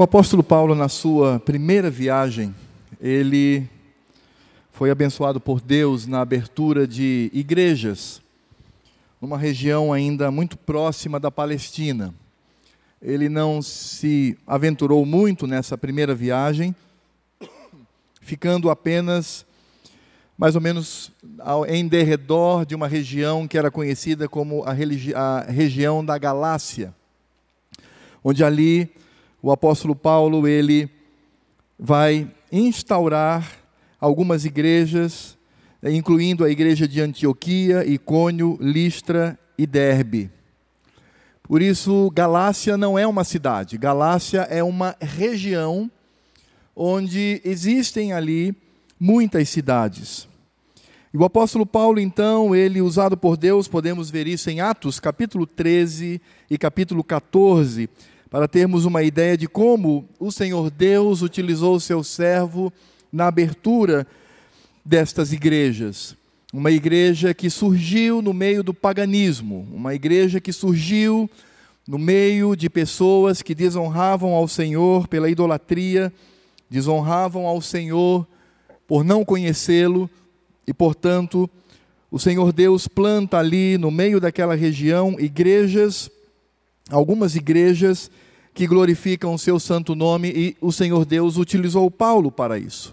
O apóstolo Paulo, na sua primeira viagem, ele foi abençoado por Deus na abertura de igrejas, numa região ainda muito próxima da Palestina. Ele não se aventurou muito nessa primeira viagem, ficando apenas mais ou menos em derredor de uma região que era conhecida como a, a região da Galácia, onde ali o apóstolo Paulo ele vai instaurar algumas igrejas, incluindo a igreja de Antioquia, Icônio, Listra e Derbe. Por isso, Galácia não é uma cidade, Galácia é uma região onde existem ali muitas cidades. E o apóstolo Paulo, então, ele usado por Deus, podemos ver isso em Atos, capítulo 13 e capítulo 14, para termos uma ideia de como o Senhor Deus utilizou o seu servo na abertura destas igrejas. Uma igreja que surgiu no meio do paganismo, uma igreja que surgiu no meio de pessoas que desonravam ao Senhor pela idolatria, desonravam ao Senhor por não conhecê-lo e, portanto, o Senhor Deus planta ali no meio daquela região igrejas algumas igrejas que glorificam o seu santo nome e o Senhor Deus utilizou Paulo para isso.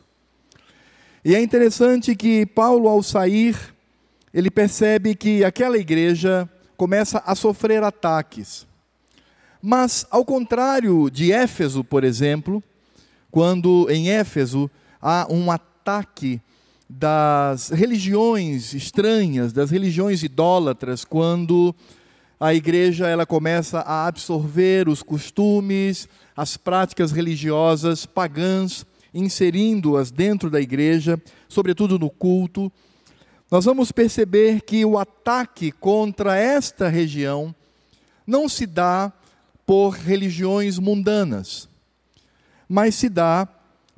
E é interessante que Paulo, ao sair, ele percebe que aquela igreja começa a sofrer ataques. Mas, ao contrário de Éfeso, por exemplo, quando em Éfeso há um ataque das religiões estranhas, das religiões idólatras, quando a igreja ela começa a absorver os costumes, as práticas religiosas pagãs, inserindo-as dentro da igreja, sobretudo no culto. Nós vamos perceber que o ataque contra esta região não se dá por religiões mundanas, mas se dá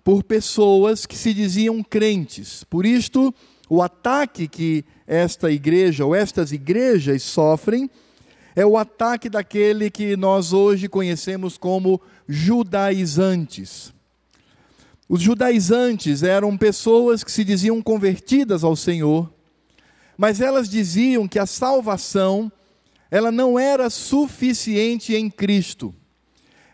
por pessoas que se diziam crentes. Por isto, o ataque que esta igreja ou estas igrejas sofrem é o ataque daquele que nós hoje conhecemos como judaizantes. Os judaizantes eram pessoas que se diziam convertidas ao Senhor, mas elas diziam que a salvação ela não era suficiente em Cristo.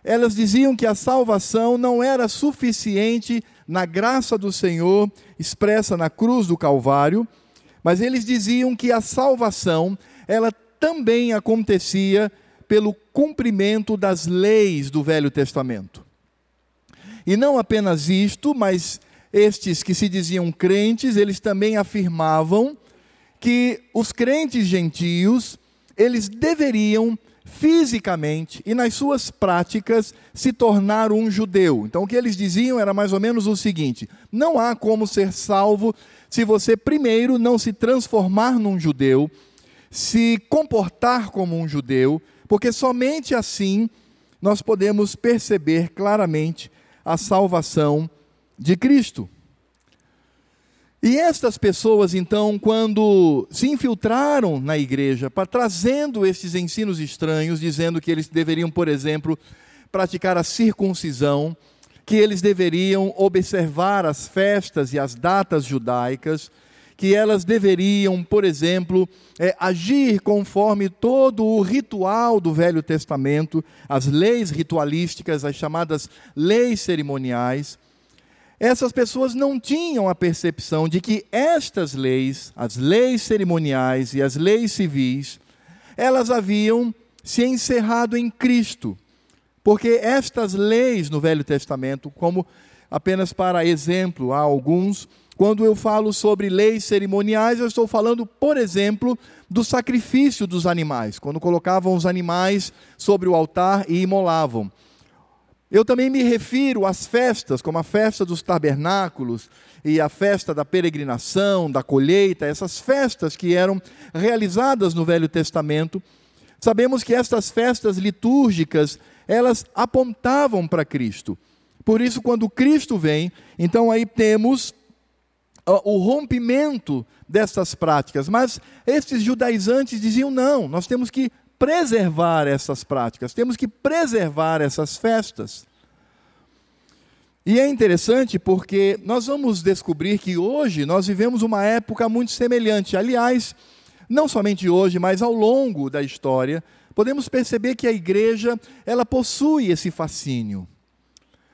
Elas diziam que a salvação não era suficiente na graça do Senhor expressa na cruz do Calvário, mas eles diziam que a salvação ela também acontecia pelo cumprimento das leis do Velho Testamento. E não apenas isto, mas estes que se diziam crentes, eles também afirmavam que os crentes gentios, eles deveriam fisicamente e nas suas práticas se tornar um judeu. Então o que eles diziam era mais ou menos o seguinte: não há como ser salvo se você primeiro não se transformar num judeu se comportar como um judeu, porque somente assim nós podemos perceber claramente a salvação de Cristo. E estas pessoas, então, quando se infiltraram na igreja, para, trazendo esses ensinos estranhos, dizendo que eles deveriam, por exemplo, praticar a circuncisão, que eles deveriam observar as festas e as datas judaicas, que elas deveriam, por exemplo, é, agir conforme todo o ritual do Velho Testamento, as leis ritualísticas, as chamadas leis cerimoniais. Essas pessoas não tinham a percepção de que estas leis, as leis cerimoniais e as leis civis, elas haviam se encerrado em Cristo. Porque estas leis no Velho Testamento, como apenas para exemplo, há alguns quando eu falo sobre leis cerimoniais, eu estou falando, por exemplo, do sacrifício dos animais, quando colocavam os animais sobre o altar e imolavam. Eu também me refiro às festas, como a festa dos tabernáculos e a festa da peregrinação, da colheita, essas festas que eram realizadas no Velho Testamento. Sabemos que estas festas litúrgicas, elas apontavam para Cristo. Por isso, quando Cristo vem, então aí temos o rompimento dessas práticas. Mas esses judaizantes diziam: não, nós temos que preservar essas práticas, temos que preservar essas festas. E é interessante porque nós vamos descobrir que hoje nós vivemos uma época muito semelhante. Aliás, não somente hoje, mas ao longo da história, podemos perceber que a igreja, ela possui esse fascínio.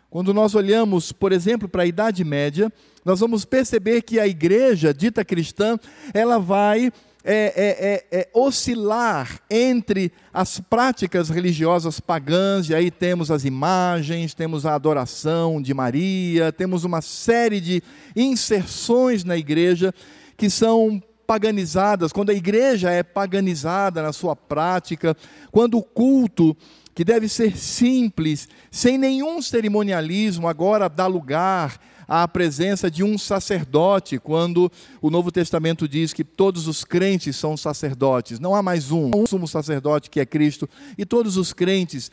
Quando nós olhamos, por exemplo, para a Idade Média, nós vamos perceber que a igreja dita cristã, ela vai é, é, é, é, oscilar entre as práticas religiosas pagãs, e aí temos as imagens, temos a adoração de Maria, temos uma série de inserções na igreja que são paganizadas, quando a igreja é paganizada na sua prática, quando o culto, que deve ser simples, sem nenhum cerimonialismo, agora dá lugar à presença de um sacerdote, quando o Novo Testamento diz que todos os crentes são sacerdotes. Não há mais um, um sumo sacerdote que é Cristo, e todos os crentes,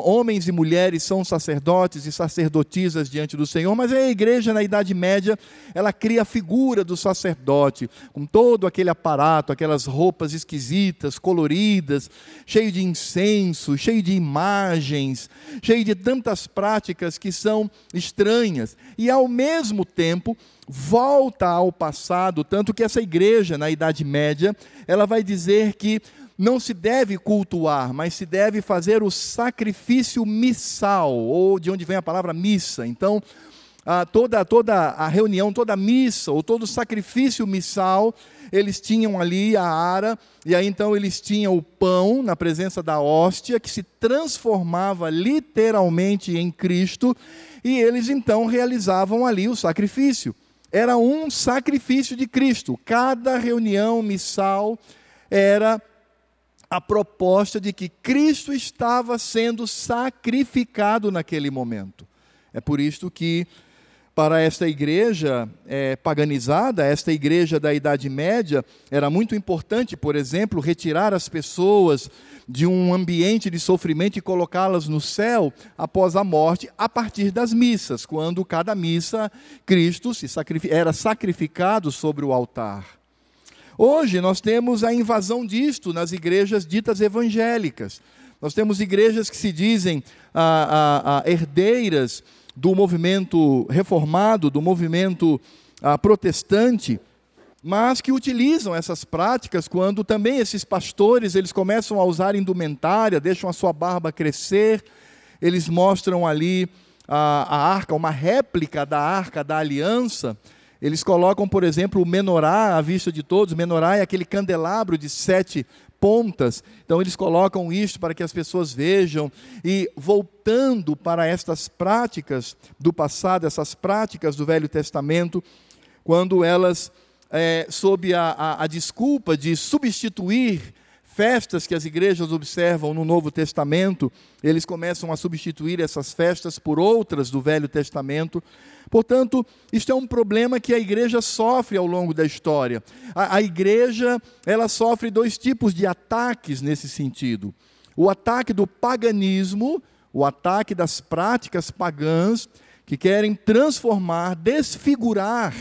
homens e mulheres, são sacerdotes e sacerdotisas diante do Senhor, mas a igreja na Idade Média, ela cria a figura do sacerdote, com todo aquele aparato, aquelas roupas esquisitas, coloridas, cheio de incenso, cheio de imagens, cheio de tantas práticas que são estranhas. E ao mesmo tempo volta ao passado, tanto que essa igreja na Idade Média, ela vai dizer que não se deve cultuar, mas se deve fazer o sacrifício missal, ou de onde vem a palavra missa. Então, a, toda, toda a reunião, toda a missa, ou todo o sacrifício missal, eles tinham ali a ara, e aí então eles tinham o pão na presença da hóstia, que se transformava literalmente em Cristo, e eles então realizavam ali o sacrifício. Era um sacrifício de Cristo. Cada reunião missal era a proposta de que Cristo estava sendo sacrificado naquele momento. É por isto que para esta igreja é, paganizada, esta igreja da Idade Média, era muito importante, por exemplo, retirar as pessoas de um ambiente de sofrimento e colocá-las no céu após a morte, a partir das missas, quando cada missa Cristo era sacrificado sobre o altar. Hoje nós temos a invasão disto nas igrejas ditas evangélicas. Nós temos igrejas que se dizem ah, ah, ah, herdeiras do movimento reformado, do movimento ah, protestante, mas que utilizam essas práticas quando também esses pastores eles começam a usar indumentária, deixam a sua barba crescer, eles mostram ali a, a arca, uma réplica da arca da aliança. Eles colocam, por exemplo, o menorá à vista de todos. Menorá é aquele candelabro de sete pontas. Então eles colocam isto para que as pessoas vejam e voltando para estas práticas do passado, essas práticas do Velho Testamento, quando elas é, sob a, a, a desculpa de substituir festas que as igrejas observam no Novo Testamento, eles começam a substituir essas festas por outras do Velho Testamento. Portanto, isto é um problema que a igreja sofre ao longo da história. A, a igreja, ela sofre dois tipos de ataques nesse sentido. O ataque do paganismo, o ataque das práticas pagãs que querem transformar, desfigurar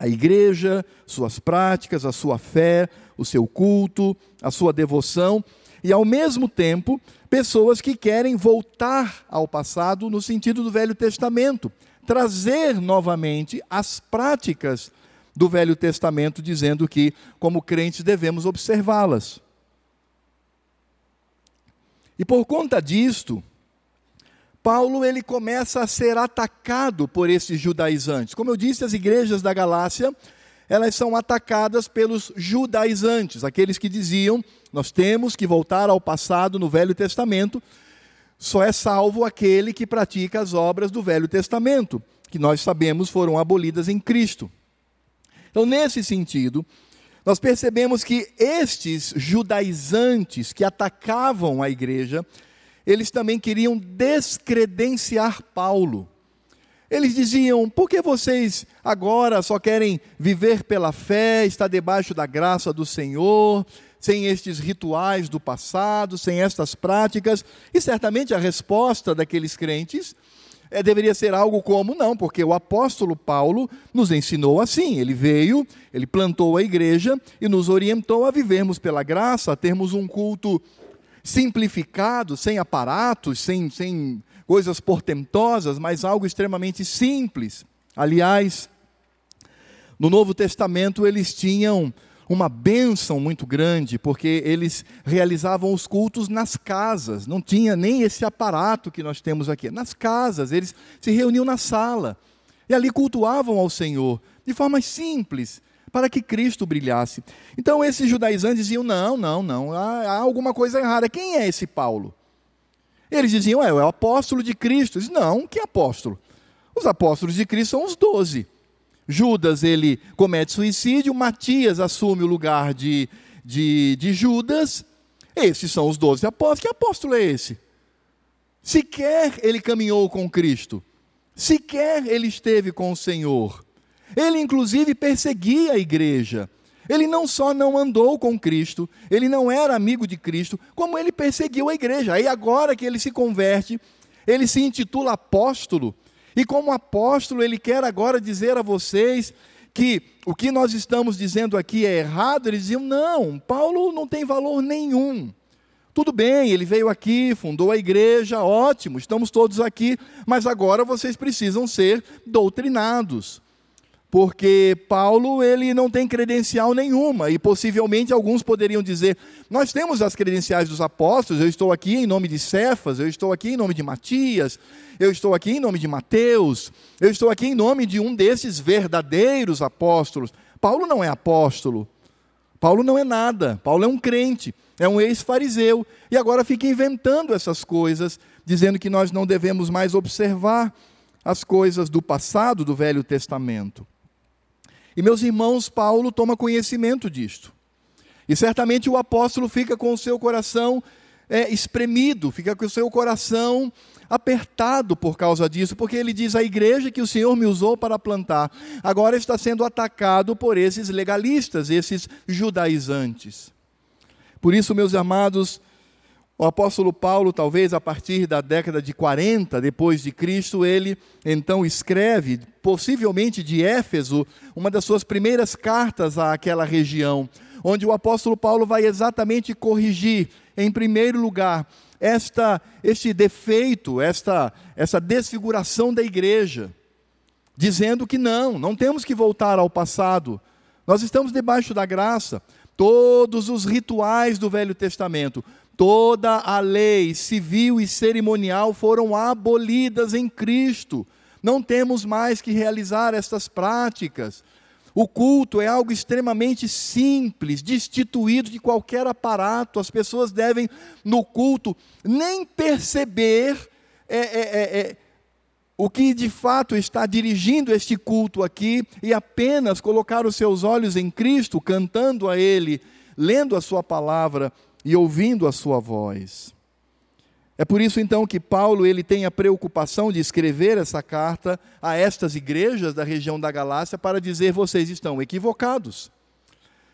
a igreja, suas práticas, a sua fé, o seu culto, a sua devoção, e ao mesmo tempo, pessoas que querem voltar ao passado no sentido do Velho Testamento, trazer novamente as práticas do Velho Testamento, dizendo que, como crentes, devemos observá-las. E por conta disto, Paulo ele começa a ser atacado por esses judaizantes. Como eu disse, as igrejas da Galácia elas são atacadas pelos judaizantes, aqueles que diziam: nós temos que voltar ao passado no Velho Testamento, só é salvo aquele que pratica as obras do Velho Testamento, que nós sabemos foram abolidas em Cristo. Então, nesse sentido, nós percebemos que estes judaizantes que atacavam a igreja, eles também queriam descredenciar Paulo. Eles diziam: por que vocês agora só querem viver pela fé, estar debaixo da graça do Senhor, sem estes rituais do passado, sem estas práticas? E certamente a resposta daqueles crentes é, deveria ser algo como: não, porque o apóstolo Paulo nos ensinou assim. Ele veio, ele plantou a igreja e nos orientou a vivermos pela graça, a termos um culto simplificado, sem aparatos, sem, sem coisas portentosas, mas algo extremamente simples. Aliás, no Novo Testamento eles tinham uma bênção muito grande, porque eles realizavam os cultos nas casas, não tinha nem esse aparato que nós temos aqui. Nas casas, eles se reuniam na sala e ali cultuavam ao Senhor de forma simples, para que Cristo brilhasse. Então esses judaizantes diziam: não, não, não, há, há alguma coisa errada. Quem é esse Paulo? Eles diziam: é, é o apóstolo de Cristo. Eles, não, que apóstolo? Os apóstolos de Cristo são os doze. Judas ele comete suicídio, Matias assume o lugar de, de, de Judas. Esses são os doze apóstolos. Que apóstolo é esse? Sequer ele caminhou com Cristo, sequer ele esteve com o Senhor. Ele, inclusive, perseguia a igreja. Ele não só não andou com Cristo, ele não era amigo de Cristo, como ele perseguiu a igreja. Aí, agora que ele se converte, ele se intitula apóstolo. E, como apóstolo, ele quer agora dizer a vocês que o que nós estamos dizendo aqui é errado. Eles diziam: não, Paulo não tem valor nenhum. Tudo bem, ele veio aqui, fundou a igreja, ótimo, estamos todos aqui, mas agora vocês precisam ser doutrinados porque Paulo ele não tem credencial nenhuma e possivelmente alguns poderiam dizer: nós temos as credenciais dos apóstolos. Eu estou aqui em nome de Cefas, eu estou aqui em nome de Matias, eu estou aqui em nome de Mateus, eu estou aqui em nome de um desses verdadeiros apóstolos. Paulo não é apóstolo. Paulo não é nada. Paulo é um crente, é um ex-fariseu e agora fica inventando essas coisas, dizendo que nós não devemos mais observar as coisas do passado do Velho Testamento. E meus irmãos, Paulo toma conhecimento disto. E certamente o apóstolo fica com o seu coração é, espremido, fica com o seu coração apertado por causa disso, porque ele diz: a igreja que o Senhor me usou para plantar, agora está sendo atacado por esses legalistas, esses judaizantes. Por isso, meus amados, o apóstolo Paulo, talvez a partir da década de 40 depois de Cristo, ele então escreve, possivelmente de Éfeso, uma das suas primeiras cartas àquela região, onde o apóstolo Paulo vai exatamente corrigir, em primeiro lugar, esta este defeito, esta essa desfiguração da igreja, dizendo que não, não temos que voltar ao passado. Nós estamos debaixo da graça. Todos os rituais do Velho Testamento, Toda a lei civil e cerimonial foram abolidas em Cristo. Não temos mais que realizar estas práticas. O culto é algo extremamente simples, destituído de qualquer aparato. As pessoas devem, no culto, nem perceber é, é, é, é o que de fato está dirigindo este culto aqui e apenas colocar os seus olhos em Cristo, cantando a Ele, lendo a Sua palavra e ouvindo a sua voz. É por isso então que Paulo ele tem a preocupação de escrever essa carta a estas igrejas da região da Galácia para dizer vocês estão equivocados.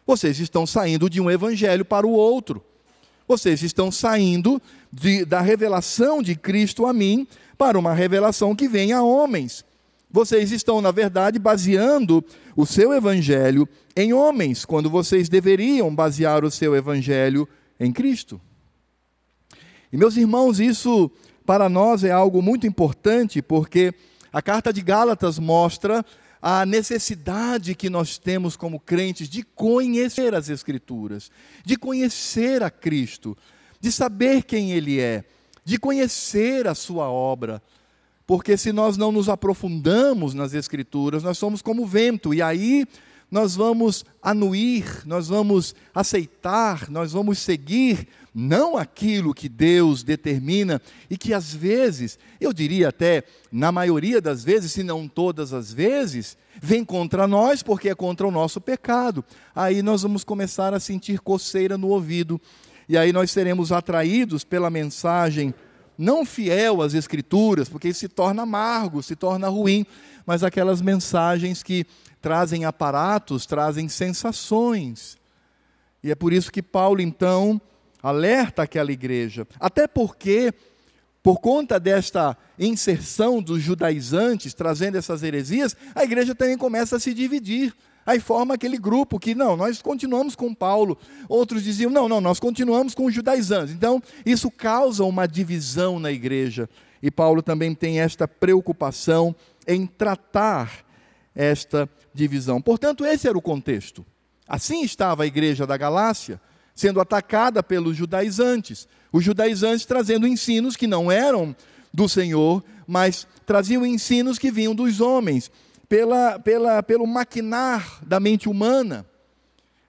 Vocês estão saindo de um evangelho para o outro. Vocês estão saindo de, da revelação de Cristo a mim para uma revelação que vem a homens. Vocês estão, na verdade, baseando o seu evangelho em homens, quando vocês deveriam basear o seu evangelho em Cristo. E meus irmãos, isso para nós é algo muito importante, porque a carta de Gálatas mostra a necessidade que nós temos como crentes de conhecer as Escrituras, de conhecer a Cristo, de saber quem Ele é, de conhecer a Sua obra. Porque se nós não nos aprofundamos nas Escrituras, nós somos como vento, e aí nós vamos anuir, nós vamos aceitar, nós vamos seguir não aquilo que Deus determina e que às vezes, eu diria até na maioria das vezes, se não todas as vezes, vem contra nós porque é contra o nosso pecado. Aí nós vamos começar a sentir coceira no ouvido e aí nós seremos atraídos pela mensagem não fiel às Escrituras, porque isso se torna amargo, se torna ruim, mas aquelas mensagens que trazem aparatos, trazem sensações. E é por isso que Paulo, então, alerta aquela igreja. Até porque, por conta desta inserção dos judaizantes, trazendo essas heresias, a igreja também começa a se dividir. Aí forma aquele grupo que, não, nós continuamos com Paulo. Outros diziam, não, não, nós continuamos com os judaizantes. Então, isso causa uma divisão na igreja. E Paulo também tem esta preocupação em tratar esta divisão. Portanto, esse era o contexto. Assim estava a igreja da Galácia, sendo atacada pelos judaizantes. Os judaizantes trazendo ensinos que não eram do Senhor, mas traziam ensinos que vinham dos homens, pela, pela, pelo maquinar da mente humana.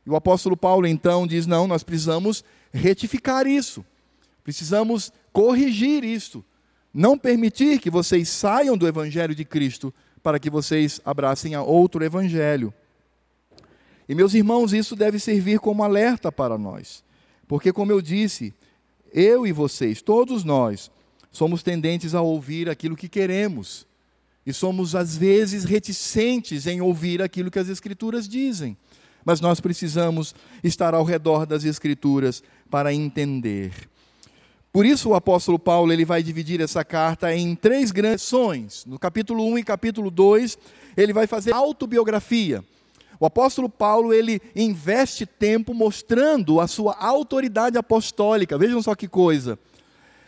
E o apóstolo Paulo então diz: não, nós precisamos retificar isso, precisamos corrigir isso, não permitir que vocês saiam do evangelho de Cristo para que vocês abracem a outro evangelho. E meus irmãos, isso deve servir como alerta para nós, porque, como eu disse, eu e vocês, todos nós, somos tendentes a ouvir aquilo que queremos e somos, às vezes, reticentes em ouvir aquilo que as Escrituras dizem mas nós precisamos estar ao redor das Escrituras para entender. Por isso o apóstolo Paulo ele vai dividir essa carta em três grandes sessões. No capítulo 1 e capítulo 2, ele vai fazer autobiografia. O apóstolo Paulo ele investe tempo mostrando a sua autoridade apostólica. Vejam só que coisa.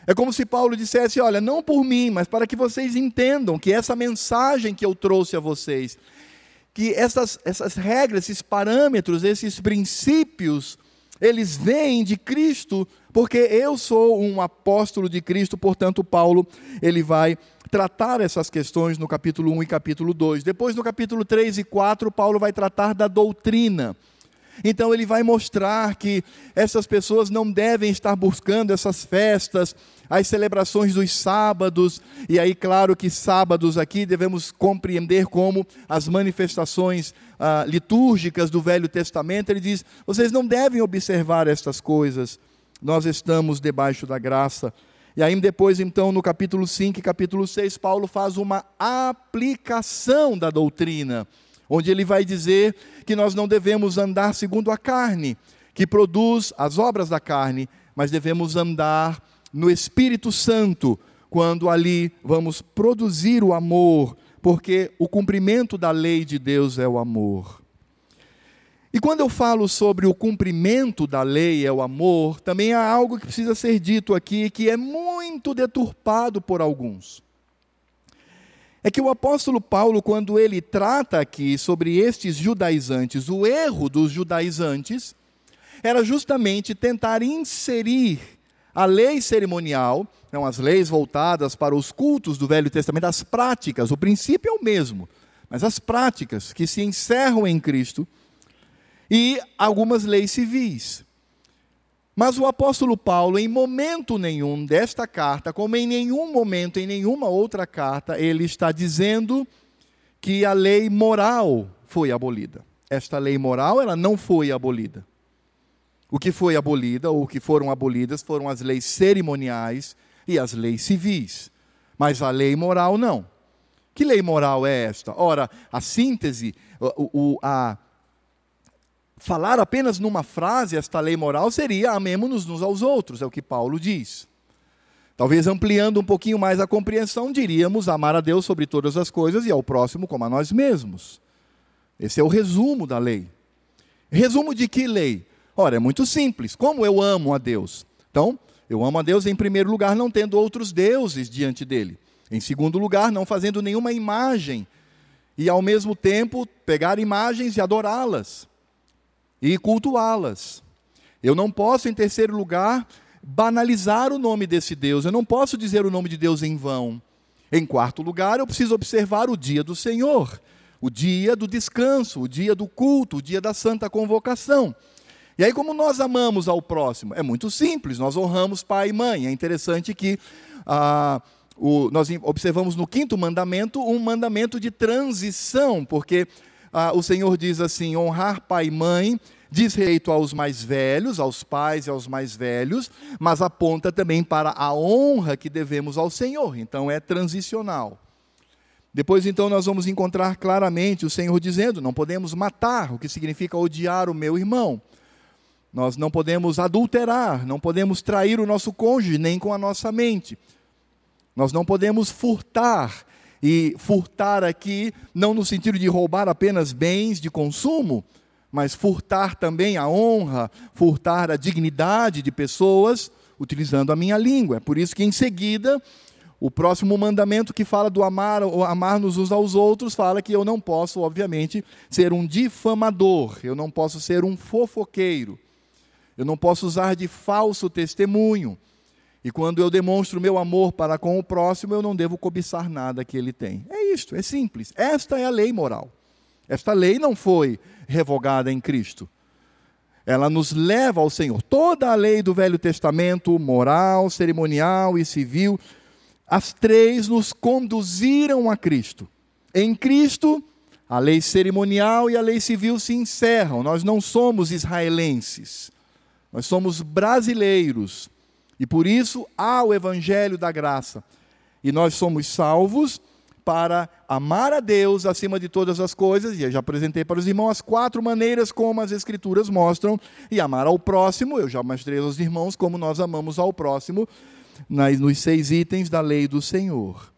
É como se Paulo dissesse: Olha, não por mim, mas para que vocês entendam que essa mensagem que eu trouxe a vocês, que essas, essas regras, esses parâmetros, esses princípios, eles vêm de Cristo, porque eu sou um apóstolo de Cristo, portanto, Paulo, ele vai tratar essas questões no capítulo 1 e capítulo 2. Depois, no capítulo 3 e 4, Paulo vai tratar da doutrina. Então ele vai mostrar que essas pessoas não devem estar buscando essas festas, as celebrações dos sábados, e aí, claro que sábados aqui devemos compreender como as manifestações ah, litúrgicas do Velho Testamento. Ele diz: vocês não devem observar estas coisas, nós estamos debaixo da graça. E aí, depois, então, no capítulo 5 e capítulo 6, Paulo faz uma aplicação da doutrina onde ele vai dizer que nós não devemos andar segundo a carne, que produz as obras da carne, mas devemos andar no Espírito Santo, quando ali vamos produzir o amor, porque o cumprimento da lei de Deus é o amor. E quando eu falo sobre o cumprimento da lei é o amor, também há algo que precisa ser dito aqui que é muito deturpado por alguns. É que o apóstolo Paulo, quando ele trata aqui sobre estes judaizantes, o erro dos judaizantes era justamente tentar inserir a lei cerimonial, não as leis voltadas para os cultos do Velho Testamento, as práticas, o princípio é o mesmo, mas as práticas que se encerram em Cristo e algumas leis civis. Mas o apóstolo Paulo, em momento nenhum desta carta, como em nenhum momento, em nenhuma outra carta, ele está dizendo que a lei moral foi abolida. Esta lei moral, ela não foi abolida. O que foi abolida, ou o que foram abolidas, foram as leis cerimoniais e as leis civis. Mas a lei moral não. Que lei moral é esta? Ora, a síntese, o, o, a, falar apenas numa frase esta lei moral seria amemos-nos uns aos outros, é o que Paulo diz. Talvez ampliando um pouquinho mais a compreensão, diríamos amar a Deus sobre todas as coisas e ao próximo como a nós mesmos. Esse é o resumo da lei. Resumo de que lei? Ora, é muito simples. Como eu amo a Deus? Então, eu amo a Deus em primeiro lugar, não tendo outros deuses diante dele. Em segundo lugar, não fazendo nenhuma imagem. E ao mesmo tempo, pegar imagens e adorá-las e cultuá-las. Eu não posso, em terceiro lugar, banalizar o nome desse Deus. Eu não posso dizer o nome de Deus em vão. Em quarto lugar, eu preciso observar o dia do Senhor, o dia do descanso, o dia do culto, o dia da santa convocação. E aí, como nós amamos ao próximo? É muito simples, nós honramos pai e mãe. É interessante que ah, o, nós observamos no quinto mandamento um mandamento de transição, porque ah, o Senhor diz assim: honrar pai e mãe diz respeito aos mais velhos, aos pais e aos mais velhos, mas aponta também para a honra que devemos ao Senhor. Então é transicional. Depois então nós vamos encontrar claramente o Senhor dizendo: não podemos matar, o que significa odiar o meu irmão. Nós não podemos adulterar, não podemos trair o nosso cônjuge nem com a nossa mente. Nós não podemos furtar, e furtar aqui, não no sentido de roubar apenas bens de consumo, mas furtar também a honra, furtar a dignidade de pessoas, utilizando a minha língua. É por isso que em seguida o próximo mandamento que fala do amar, amar-nos uns aos outros, fala que eu não posso, obviamente, ser um difamador, eu não posso ser um fofoqueiro, eu não posso usar de falso testemunho. E quando eu demonstro meu amor para com o próximo, eu não devo cobiçar nada que ele tem. É isto, é simples. Esta é a lei moral. Esta lei não foi revogada em Cristo. Ela nos leva ao Senhor. Toda a lei do Velho Testamento, moral, cerimonial e civil, as três nos conduziram a Cristo. Em Cristo, a lei cerimonial e a lei civil se encerram. Nós não somos israelenses, nós somos brasileiros. E por isso há o Evangelho da graça. E nós somos salvos para amar a Deus acima de todas as coisas, e eu já apresentei para os irmãos as quatro maneiras como as Escrituras mostram, e amar ao próximo, eu já mostrei aos irmãos como nós amamos ao próximo, nas, nos seis itens da lei do Senhor.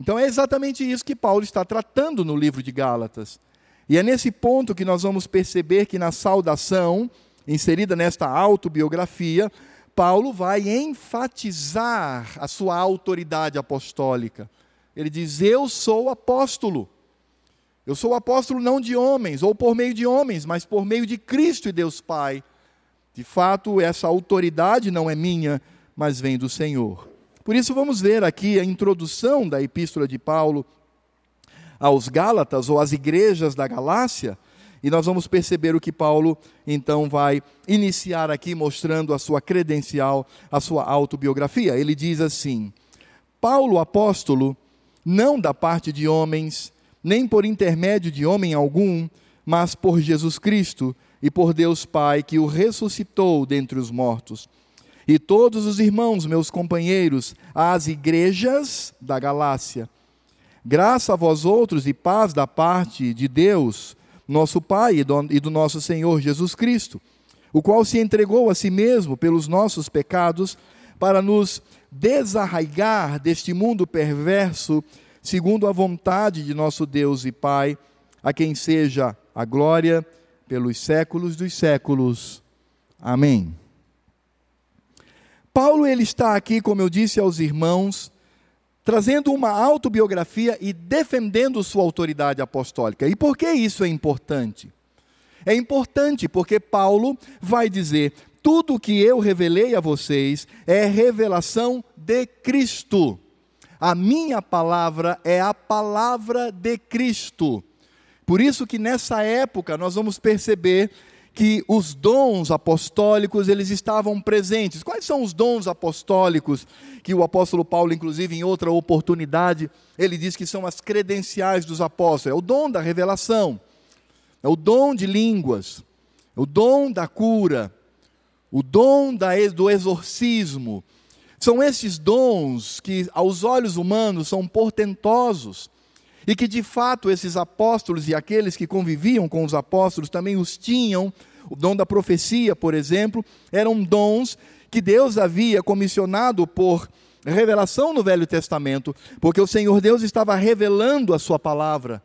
Então é exatamente isso que Paulo está tratando no livro de Gálatas. E é nesse ponto que nós vamos perceber que na saudação, inserida nesta autobiografia, Paulo vai enfatizar a sua autoridade apostólica. Ele diz: Eu sou apóstolo. Eu sou apóstolo não de homens, ou por meio de homens, mas por meio de Cristo e Deus Pai. De fato, essa autoridade não é minha, mas vem do Senhor. Por isso, vamos ver aqui a introdução da epístola de Paulo aos Gálatas, ou às igrejas da Galácia, e nós vamos perceber o que Paulo então vai iniciar aqui, mostrando a sua credencial, a sua autobiografia. Ele diz assim: Paulo, apóstolo, não da parte de homens, nem por intermédio de homem algum, mas por Jesus Cristo e por Deus Pai, que o ressuscitou dentre os mortos e todos os irmãos, meus companheiros, às igrejas da Galácia. Graça a vós outros e paz da parte de Deus, nosso Pai e do nosso Senhor Jesus Cristo, o qual se entregou a si mesmo pelos nossos pecados, para nos desarraigar deste mundo perverso, segundo a vontade de nosso Deus e Pai, a quem seja a glória pelos séculos dos séculos. Amém. Paulo ele está aqui, como eu disse aos irmãos, trazendo uma autobiografia e defendendo sua autoridade apostólica. E por que isso é importante? É importante porque Paulo vai dizer: tudo o que eu revelei a vocês é revelação de Cristo. A minha palavra é a palavra de Cristo. Por isso que nessa época nós vamos perceber que os dons apostólicos eles estavam presentes. Quais são os dons apostólicos que o apóstolo Paulo, inclusive em outra oportunidade, ele diz que são as credenciais dos apóstolos? É o dom da revelação, é o dom de línguas, é o dom da cura, o dom da, do exorcismo. São esses dons que aos olhos humanos são portentosos e que de fato esses apóstolos e aqueles que conviviam com os apóstolos também os tinham. O dom da profecia, por exemplo, eram dons que Deus havia comissionado por revelação no Velho Testamento, porque o Senhor Deus estava revelando a sua palavra.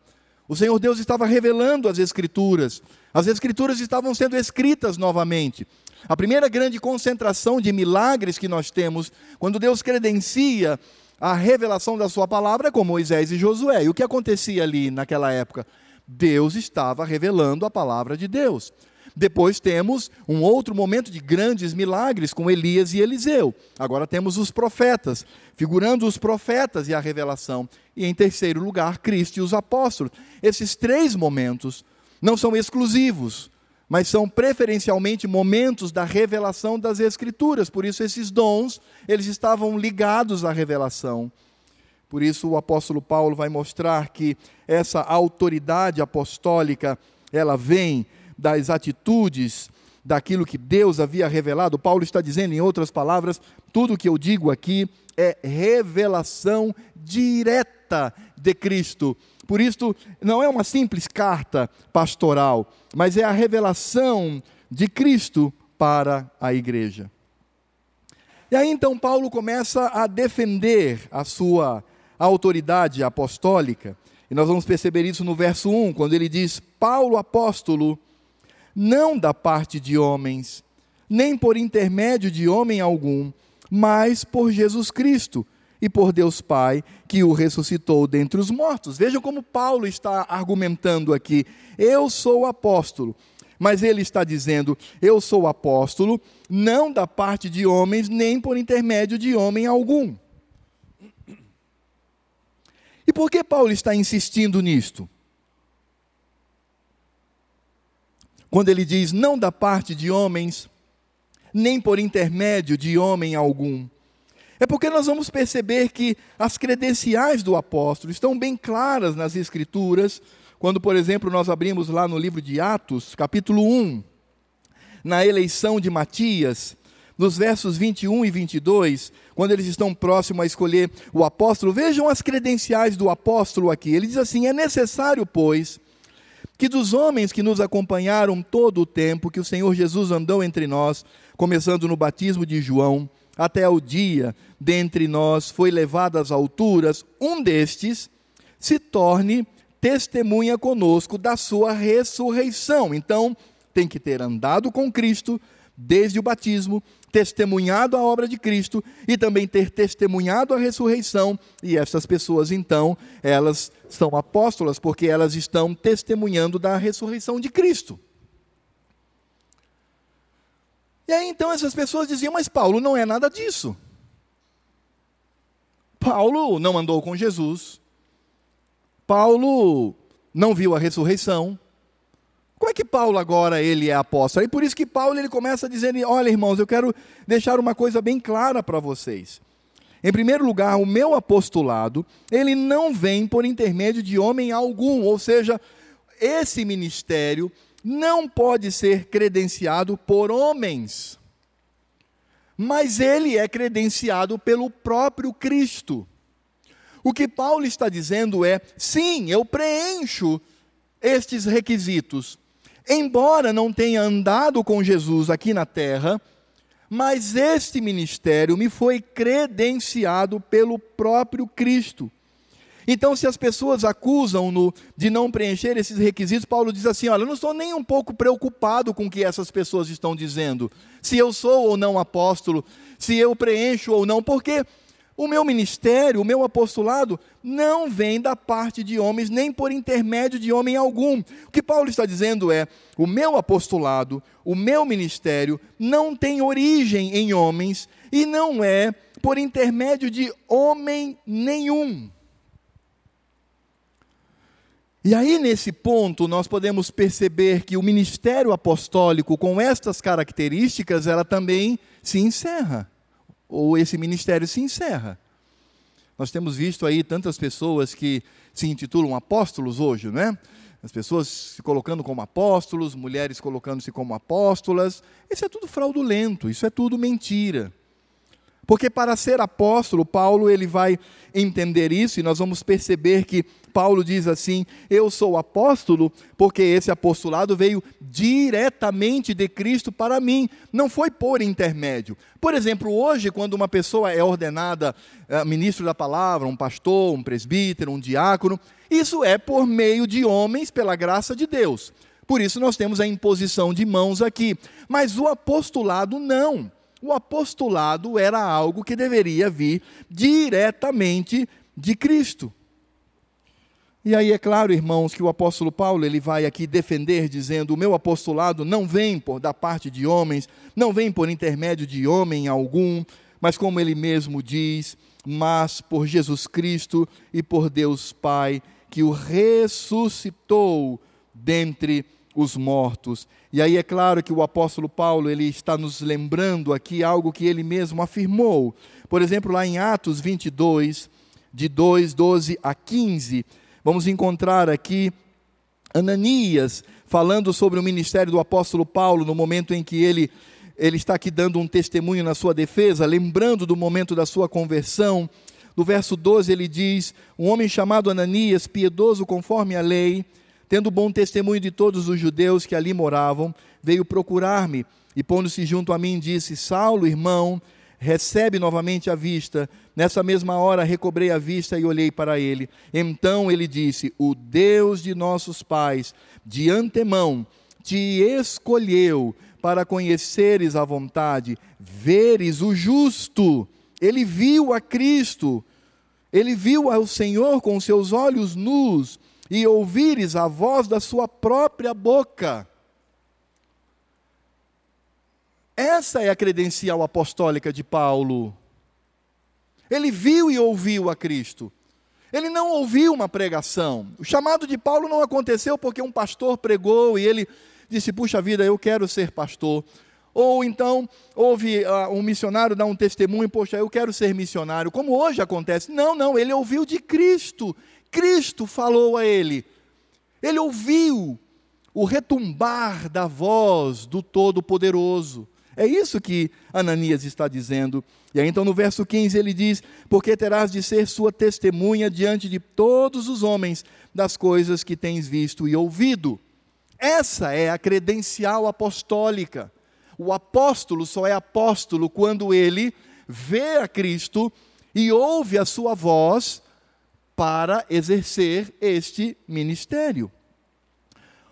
O Senhor Deus estava revelando as Escrituras. As Escrituras estavam sendo escritas novamente. A primeira grande concentração de milagres que nós temos, quando Deus credencia a revelação da sua palavra com Moisés e Josué. E o que acontecia ali naquela época? Deus estava revelando a palavra de Deus. Depois temos um outro momento de grandes milagres com Elias e Eliseu. Agora temos os profetas, figurando os profetas e a revelação. E em terceiro lugar, Cristo e os apóstolos. Esses três momentos não são exclusivos mas são preferencialmente momentos da revelação das escrituras. Por isso esses dons, eles estavam ligados à revelação. Por isso o apóstolo Paulo vai mostrar que essa autoridade apostólica, ela vem das atitudes daquilo que Deus havia revelado. Paulo está dizendo em outras palavras, tudo o que eu digo aqui é revelação direta de Cristo por isso, não é uma simples carta pastoral, mas é a revelação de Cristo para a igreja. E aí então Paulo começa a defender a sua autoridade apostólica. E nós vamos perceber isso no verso 1, quando ele diz: Paulo apóstolo, não da parte de homens, nem por intermédio de homem algum, mas por Jesus Cristo e por Deus Pai, que o ressuscitou dentre os mortos. Vejam como Paulo está argumentando aqui. Eu sou apóstolo, mas ele está dizendo: Eu sou apóstolo, não da parte de homens, nem por intermédio de homem algum. E por que Paulo está insistindo nisto? Quando ele diz: Não da parte de homens, nem por intermédio de homem algum. É porque nós vamos perceber que as credenciais do apóstolo estão bem claras nas Escrituras, quando, por exemplo, nós abrimos lá no livro de Atos, capítulo 1, na eleição de Matias, nos versos 21 e 22, quando eles estão próximos a escolher o apóstolo, vejam as credenciais do apóstolo aqui. Ele diz assim: É necessário, pois, que dos homens que nos acompanharam todo o tempo que o Senhor Jesus andou entre nós, começando no batismo de João, até o dia dentre nós foi levado às alturas, um destes se torne testemunha conosco da sua ressurreição. Então, tem que ter andado com Cristo desde o batismo, testemunhado a obra de Cristo e também ter testemunhado a ressurreição. E essas pessoas, então, elas são apóstolas porque elas estão testemunhando da ressurreição de Cristo. E aí então essas pessoas diziam: Mas Paulo não é nada disso. Paulo não andou com Jesus. Paulo não viu a ressurreição. Como é que Paulo agora ele é apóstolo? E por isso que Paulo ele começa dizendo: Olha, irmãos, eu quero deixar uma coisa bem clara para vocês. Em primeiro lugar, o meu apostolado, ele não vem por intermédio de homem algum, ou seja, esse ministério não pode ser credenciado por homens, mas ele é credenciado pelo próprio Cristo. O que Paulo está dizendo é: sim, eu preencho estes requisitos, embora não tenha andado com Jesus aqui na terra, mas este ministério me foi credenciado pelo próprio Cristo. Então, se as pessoas acusam-no de não preencher esses requisitos, Paulo diz assim: Olha, eu não estou nem um pouco preocupado com o que essas pessoas estão dizendo, se eu sou ou não apóstolo, se eu preencho ou não, porque o meu ministério, o meu apostolado, não vem da parte de homens, nem por intermédio de homem algum. O que Paulo está dizendo é: o meu apostolado, o meu ministério, não tem origem em homens e não é por intermédio de homem nenhum. E aí, nesse ponto, nós podemos perceber que o ministério apostólico, com estas características, ela também se encerra, ou esse ministério se encerra. Nós temos visto aí tantas pessoas que se intitulam apóstolos hoje, né? As pessoas se colocando como apóstolos, mulheres colocando-se como apóstolas. Isso é tudo fraudulento, isso é tudo mentira. Porque para ser apóstolo, Paulo ele vai entender isso e nós vamos perceber que Paulo diz assim: "Eu sou apóstolo porque esse apostolado veio diretamente de Cristo para mim, não foi por intermédio". Por exemplo, hoje quando uma pessoa é ordenada é, ministro da palavra, um pastor, um presbítero, um diácono, isso é por meio de homens pela graça de Deus. Por isso nós temos a imposição de mãos aqui, mas o apostolado não o apostolado era algo que deveria vir diretamente de Cristo. E aí é claro, irmãos, que o apóstolo Paulo ele vai aqui defender dizendo: "O meu apostolado não vem por da parte de homens, não vem por intermédio de homem algum, mas como ele mesmo diz, mas por Jesus Cristo e por Deus Pai, que o ressuscitou dentre os mortos. E aí é claro que o apóstolo Paulo ele está nos lembrando aqui algo que ele mesmo afirmou. Por exemplo, lá em Atos 22, de 2, 12 a 15, vamos encontrar aqui Ananias falando sobre o ministério do apóstolo Paulo no momento em que ele ele está aqui dando um testemunho na sua defesa, lembrando do momento da sua conversão. No verso 12 ele diz: Um homem chamado Ananias, piedoso conforme a lei, tendo bom testemunho de todos os judeus que ali moravam, veio procurar-me e, pondo-se junto a mim, disse: Saulo, irmão, recebe novamente a vista. Nessa mesma hora recobrei a vista e olhei para ele. Então ele disse: O Deus de nossos pais, de antemão, te escolheu para conheceres a vontade, veres o justo ele viu a Cristo, ele viu ao Senhor com seus olhos nus e ouvires a voz da sua própria boca. Essa é a credencial apostólica de Paulo. Ele viu e ouviu a Cristo. Ele não ouviu uma pregação. O chamado de Paulo não aconteceu porque um pastor pregou e ele disse: Puxa vida, eu quero ser pastor. Ou então houve uh, um missionário dar um testemunho, poxa, eu quero ser missionário, como hoje acontece. Não, não, ele ouviu de Cristo. Cristo falou a ele. Ele ouviu o retumbar da voz do Todo-Poderoso. É isso que Ananias está dizendo. E aí, então, no verso 15, ele diz: Porque terás de ser sua testemunha diante de todos os homens das coisas que tens visto e ouvido. Essa é a credencial apostólica. O apóstolo só é apóstolo quando ele vê a Cristo e ouve a sua voz para exercer este ministério.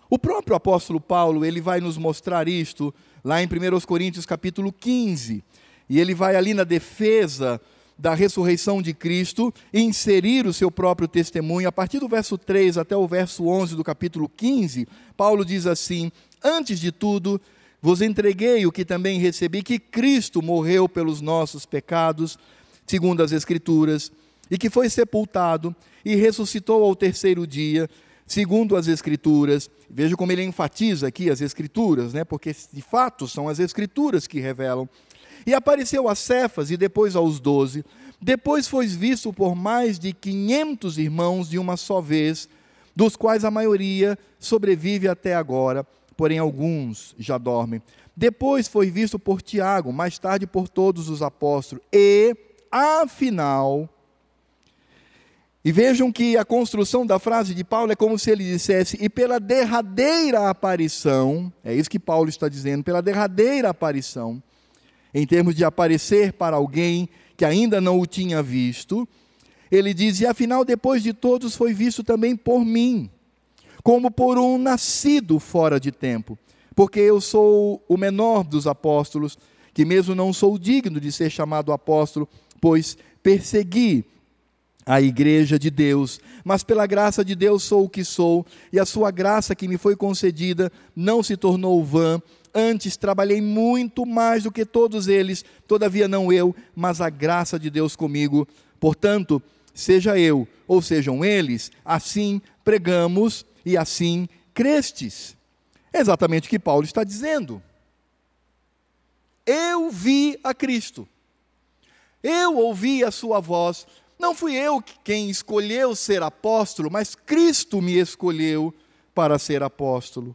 O próprio apóstolo Paulo, ele vai nos mostrar isto lá em 1 Coríntios capítulo 15. E ele vai ali na defesa da ressurreição de Cristo inserir o seu próprio testemunho. A partir do verso 3 até o verso 11 do capítulo 15, Paulo diz assim: Antes de tudo, vos entreguei o que também recebi, que Cristo morreu pelos nossos pecados, segundo as Escrituras, e que foi sepultado e ressuscitou ao terceiro dia, segundo as Escrituras. Veja como ele enfatiza aqui as Escrituras, né? porque de fato são as Escrituras que revelam. E apareceu a Cefas e depois aos doze. Depois foi visto por mais de quinhentos irmãos de uma só vez, dos quais a maioria sobrevive até agora, porém alguns já dormem. Depois foi visto por Tiago, mais tarde por todos os apóstolos. E, afinal, e vejam que a construção da frase de Paulo é como se ele dissesse: e pela derradeira aparição, é isso que Paulo está dizendo, pela derradeira aparição, em termos de aparecer para alguém que ainda não o tinha visto, ele diz: e afinal, depois de todos, foi visto também por mim, como por um nascido fora de tempo, porque eu sou o menor dos apóstolos, que mesmo não sou digno de ser chamado apóstolo, pois persegui a igreja de Deus, mas pela graça de Deus sou o que sou, e a sua graça que me foi concedida não se tornou vã. Antes trabalhei muito mais do que todos eles, todavia não eu, mas a graça de Deus comigo. Portanto, seja eu ou sejam eles, assim pregamos e assim crestes. É exatamente o que Paulo está dizendo. Eu vi a Cristo. Eu ouvi a sua voz não fui eu quem escolheu ser apóstolo, mas Cristo me escolheu para ser apóstolo.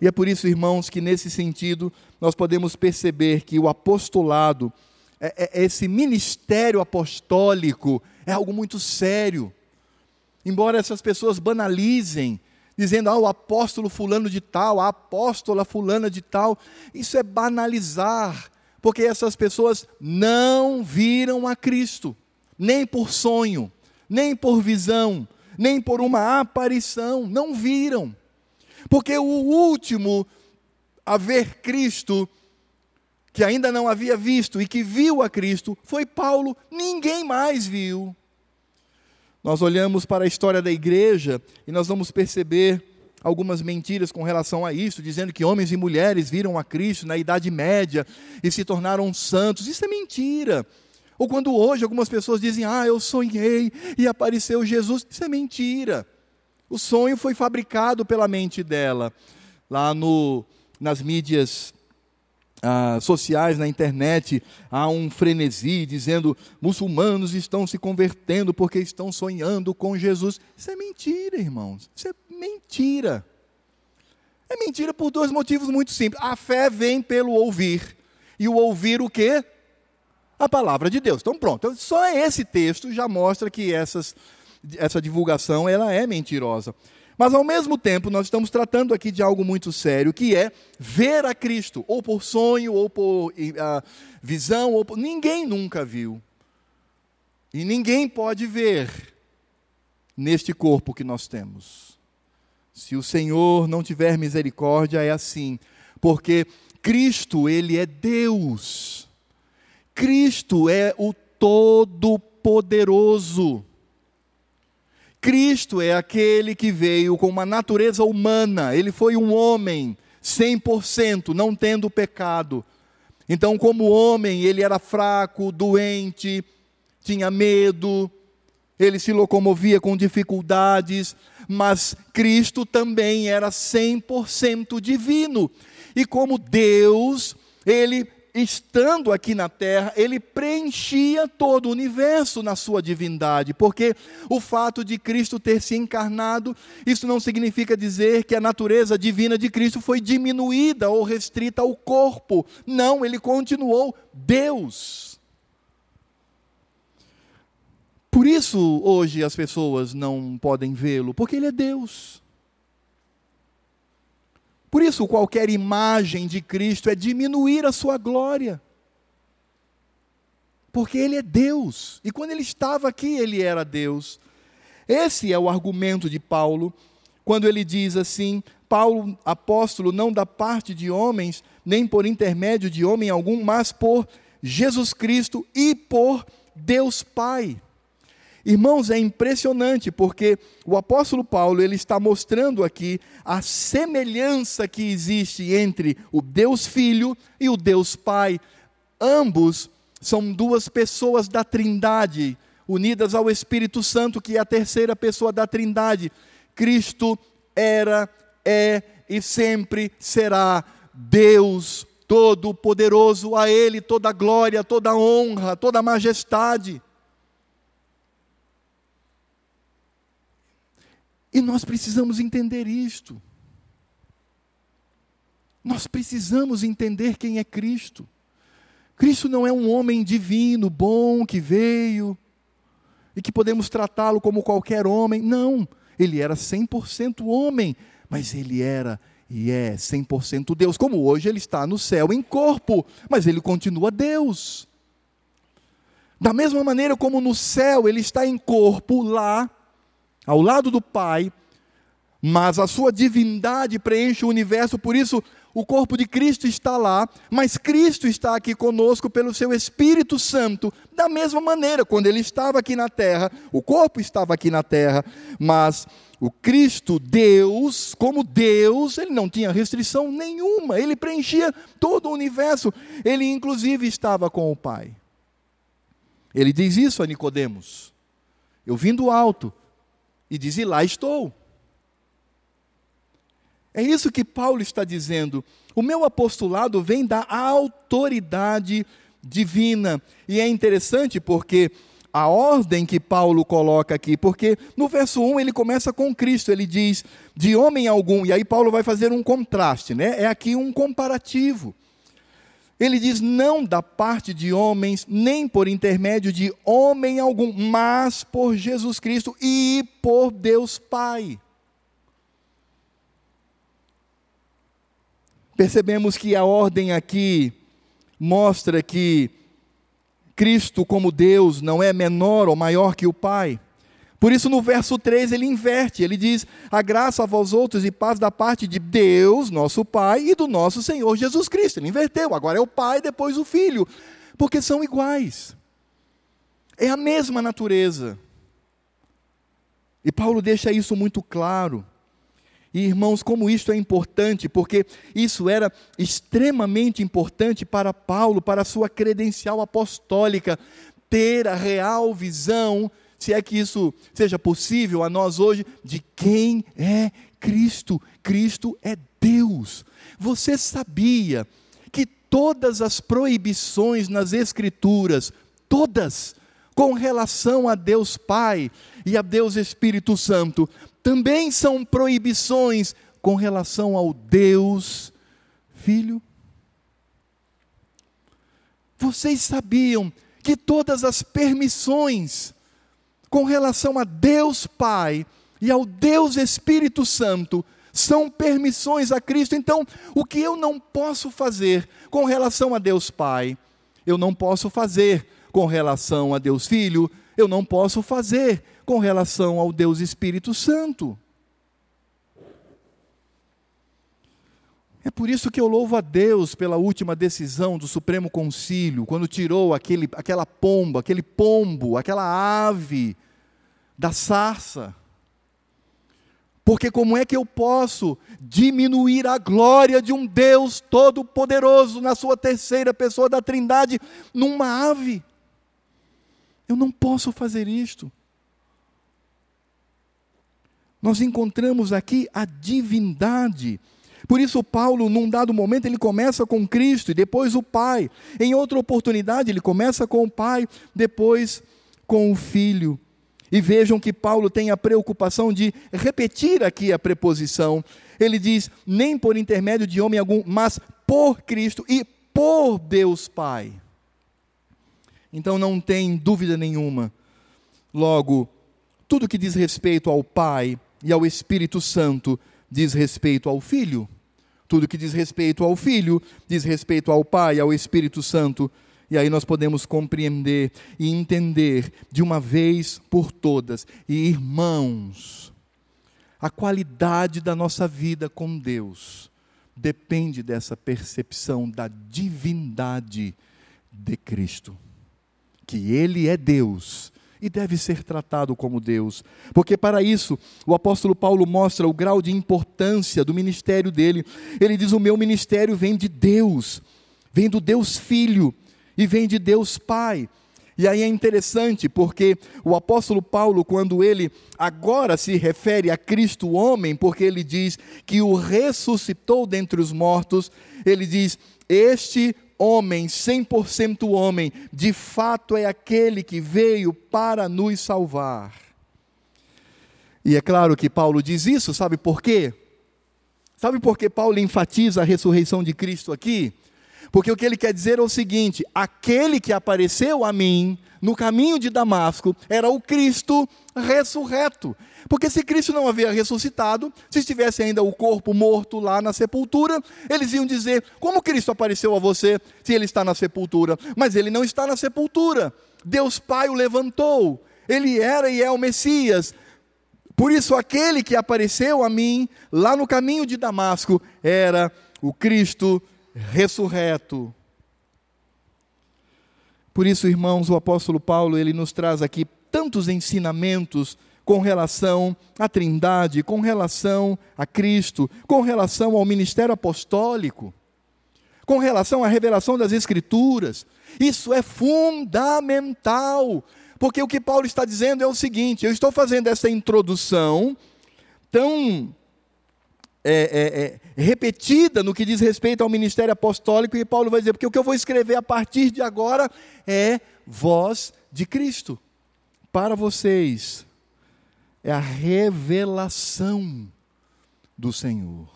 E é por isso, irmãos, que nesse sentido nós podemos perceber que o apostolado, é, é, esse ministério apostólico, é algo muito sério. Embora essas pessoas banalizem, dizendo, ah, o apóstolo fulano de tal, a apóstola fulana de tal, isso é banalizar, porque essas pessoas não viram a Cristo nem por sonho, nem por visão, nem por uma aparição, não viram. Porque o último a ver Cristo, que ainda não havia visto e que viu a Cristo, foi Paulo, ninguém mais viu. Nós olhamos para a história da igreja e nós vamos perceber algumas mentiras com relação a isso, dizendo que homens e mulheres viram a Cristo na Idade Média e se tornaram santos. Isso é mentira. Ou quando hoje algumas pessoas dizem, ah, eu sonhei e apareceu Jesus. Isso é mentira. O sonho foi fabricado pela mente dela. Lá no, nas mídias ah, sociais, na internet, há um frenesi dizendo: muçulmanos estão se convertendo porque estão sonhando com Jesus. Isso é mentira, irmãos. Isso é mentira. É mentira por dois motivos muito simples. A fé vem pelo ouvir. E o ouvir o quê? a palavra de Deus. Então pronto, então, só esse texto já mostra que essas, essa divulgação ela é mentirosa. Mas ao mesmo tempo, nós estamos tratando aqui de algo muito sério, que é ver a Cristo, ou por sonho, ou por uh, visão, ou por... ninguém nunca viu. E ninguém pode ver neste corpo que nós temos. Se o Senhor não tiver misericórdia, é assim, porque Cristo, ele é Deus. Cristo é o Todo-Poderoso. Cristo é aquele que veio com uma natureza humana, ele foi um homem 100%, não tendo pecado. Então, como homem, ele era fraco, doente, tinha medo, ele se locomovia com dificuldades, mas Cristo também era 100% divino. E como Deus, ele estando aqui na terra, ele preenchia todo o universo na sua divindade, porque o fato de Cristo ter se encarnado, isso não significa dizer que a natureza divina de Cristo foi diminuída ou restrita ao corpo. Não, ele continuou Deus. Por isso, hoje as pessoas não podem vê-lo, porque ele é Deus. Por isso, qualquer imagem de Cristo é diminuir a sua glória. Porque Ele é Deus. E quando Ele estava aqui, Ele era Deus. Esse é o argumento de Paulo, quando ele diz assim: Paulo, apóstolo, não da parte de homens, nem por intermédio de homem algum, mas por Jesus Cristo e por Deus Pai. Irmãos, é impressionante porque o apóstolo Paulo ele está mostrando aqui a semelhança que existe entre o Deus Filho e o Deus Pai. Ambos são duas pessoas da Trindade, unidas ao Espírito Santo, que é a terceira pessoa da Trindade. Cristo era, é e sempre será Deus Todo-Poderoso, a Ele toda glória, toda honra, toda majestade. E nós precisamos entender isto. Nós precisamos entender quem é Cristo. Cristo não é um homem divino, bom, que veio e que podemos tratá-lo como qualquer homem. Não, ele era 100% homem, mas ele era e é 100% Deus. Como hoje ele está no céu em corpo, mas ele continua Deus. Da mesma maneira como no céu ele está em corpo lá, ao lado do Pai, mas a sua divindade preenche o universo, por isso o corpo de Cristo está lá, mas Cristo está aqui conosco pelo seu Espírito Santo, da mesma maneira, quando ele estava aqui na terra, o corpo estava aqui na terra, mas o Cristo, Deus, como Deus, ele não tinha restrição nenhuma, ele preenchia todo o universo, ele inclusive estava com o Pai. Ele diz isso a Nicodemos. Eu vim do alto, e diz: E lá estou. É isso que Paulo está dizendo. O meu apostolado vem da autoridade divina. E é interessante porque a ordem que Paulo coloca aqui, porque no verso 1 ele começa com Cristo, ele diz: de homem algum, e aí Paulo vai fazer um contraste, né? É aqui um comparativo. Ele diz: não da parte de homens, nem por intermédio de homem algum, mas por Jesus Cristo e por Deus Pai. Percebemos que a ordem aqui mostra que Cristo, como Deus, não é menor ou maior que o Pai. Por isso, no verso 3, ele inverte, ele diz: A graça a vós outros e paz da parte de Deus, nosso Pai, e do nosso Senhor Jesus Cristo. Ele inverteu, agora é o Pai, depois o Filho, porque são iguais. É a mesma natureza. E Paulo deixa isso muito claro. E irmãos, como isto é importante, porque isso era extremamente importante para Paulo, para a sua credencial apostólica, ter a real visão se é que isso seja possível a nós hoje, de quem é Cristo. Cristo é Deus. Você sabia que todas as proibições nas Escrituras, todas, com relação a Deus Pai e a Deus Espírito Santo, também são proibições com relação ao Deus Filho? Vocês sabiam que todas as permissões com relação a Deus Pai e ao Deus Espírito Santo são permissões a Cristo. Então, o que eu não posso fazer com relação a Deus Pai, eu não posso fazer com relação a Deus Filho, eu não posso fazer com relação ao Deus Espírito Santo. É por isso que eu louvo a Deus pela última decisão do Supremo Concílio, quando tirou aquele, aquela pomba, aquele pombo, aquela ave da sarça. Porque como é que eu posso diminuir a glória de um Deus todo-poderoso na sua terceira pessoa da Trindade numa ave? Eu não posso fazer isto. Nós encontramos aqui a divindade. Por isso, Paulo, num dado momento, ele começa com Cristo e depois o Pai. Em outra oportunidade, ele começa com o Pai, depois com o Filho. E vejam que Paulo tem a preocupação de repetir aqui a preposição. Ele diz: nem por intermédio de homem algum, mas por Cristo e por Deus Pai. Então não tem dúvida nenhuma. Logo, tudo que diz respeito ao Pai e ao Espírito Santo diz respeito ao Filho. Tudo que diz respeito ao Filho diz respeito ao Pai ao Espírito Santo. E aí nós podemos compreender e entender de uma vez por todas. E irmãos, a qualidade da nossa vida com Deus depende dessa percepção da divindade de Cristo. Que Ele é Deus e deve ser tratado como Deus. Porque para isso, o apóstolo Paulo mostra o grau de importância do ministério dele. Ele diz: O meu ministério vem de Deus, vem do Deus Filho e vem de Deus Pai. E aí é interessante porque o apóstolo Paulo, quando ele agora se refere a Cristo homem, porque ele diz que o ressuscitou dentre os mortos, ele diz: Este homem, 100% homem, de fato é aquele que veio para nos salvar. E é claro que Paulo diz isso, sabe por quê? Sabe por que Paulo enfatiza a ressurreição de Cristo aqui? Porque o que ele quer dizer é o seguinte: aquele que apareceu a mim no caminho de Damasco era o Cristo ressurreto. Porque se Cristo não havia ressuscitado, se estivesse ainda o corpo morto lá na sepultura, eles iam dizer: como Cristo apareceu a você se ele está na sepultura? Mas ele não está na sepultura. Deus Pai o levantou. Ele era e é o Messias. Por isso, aquele que apareceu a mim lá no caminho de Damasco era o Cristo ressurreto. Por isso, irmãos, o apóstolo Paulo, ele nos traz aqui tantos ensinamentos com relação à Trindade, com relação a Cristo, com relação ao ministério apostólico, com relação à revelação das Escrituras. Isso é fundamental, porque o que Paulo está dizendo é o seguinte: eu estou fazendo essa introdução tão é, é, é, repetida no que diz respeito ao ministério apostólico, e Paulo vai dizer, porque o que eu vou escrever a partir de agora é voz de Cristo. Para vocês, é a revelação do Senhor.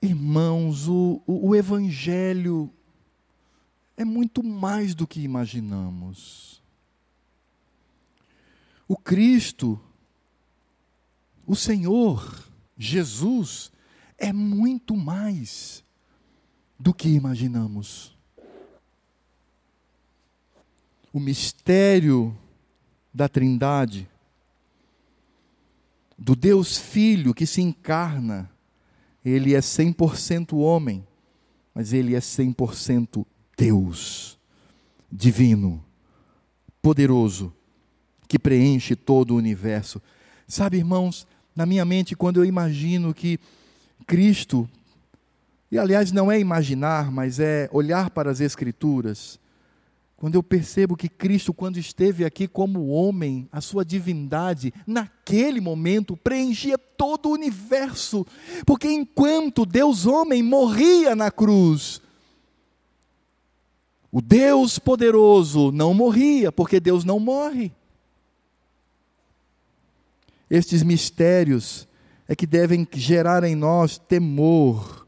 Irmãos, o, o, o Evangelho é muito mais do que imaginamos. O Cristo, o Senhor, Jesus, é muito mais do que imaginamos. O mistério da Trindade, do Deus Filho que se encarna, ele é 100% homem, mas ele é 100% Deus, divino, poderoso que preenche todo o universo. Sabe, irmãos, na minha mente, quando eu imagino que Cristo, e aliás não é imaginar, mas é olhar para as Escrituras, quando eu percebo que Cristo, quando esteve aqui como homem, a sua divindade, naquele momento preenchia todo o universo, porque enquanto Deus homem morria na cruz, o Deus poderoso não morria, porque Deus não morre. Estes mistérios é que devem gerar em nós temor,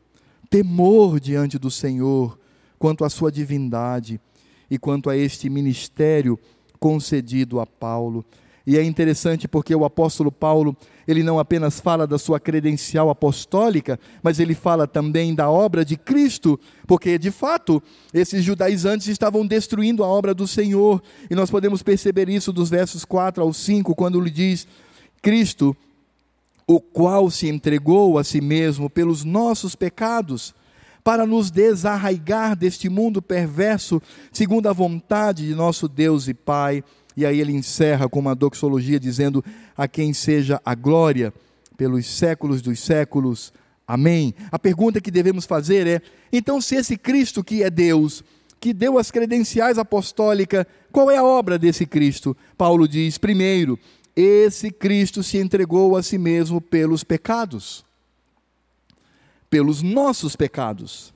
temor diante do Senhor, quanto à sua divindade e quanto a este ministério concedido a Paulo. E é interessante porque o apóstolo Paulo, ele não apenas fala da sua credencial apostólica, mas ele fala também da obra de Cristo, porque de fato, esses judaizantes estavam destruindo a obra do Senhor, e nós podemos perceber isso dos versos 4 ao 5, quando ele diz: Cristo, o qual se entregou a si mesmo pelos nossos pecados, para nos desarraigar deste mundo perverso, segundo a vontade de nosso Deus e Pai. E aí ele encerra com uma doxologia dizendo: A quem seja a glória pelos séculos dos séculos. Amém. A pergunta que devemos fazer é: então, se esse Cristo que é Deus, que deu as credenciais apostólicas, qual é a obra desse Cristo? Paulo diz: primeiro, esse Cristo se entregou a si mesmo pelos pecados, pelos nossos pecados.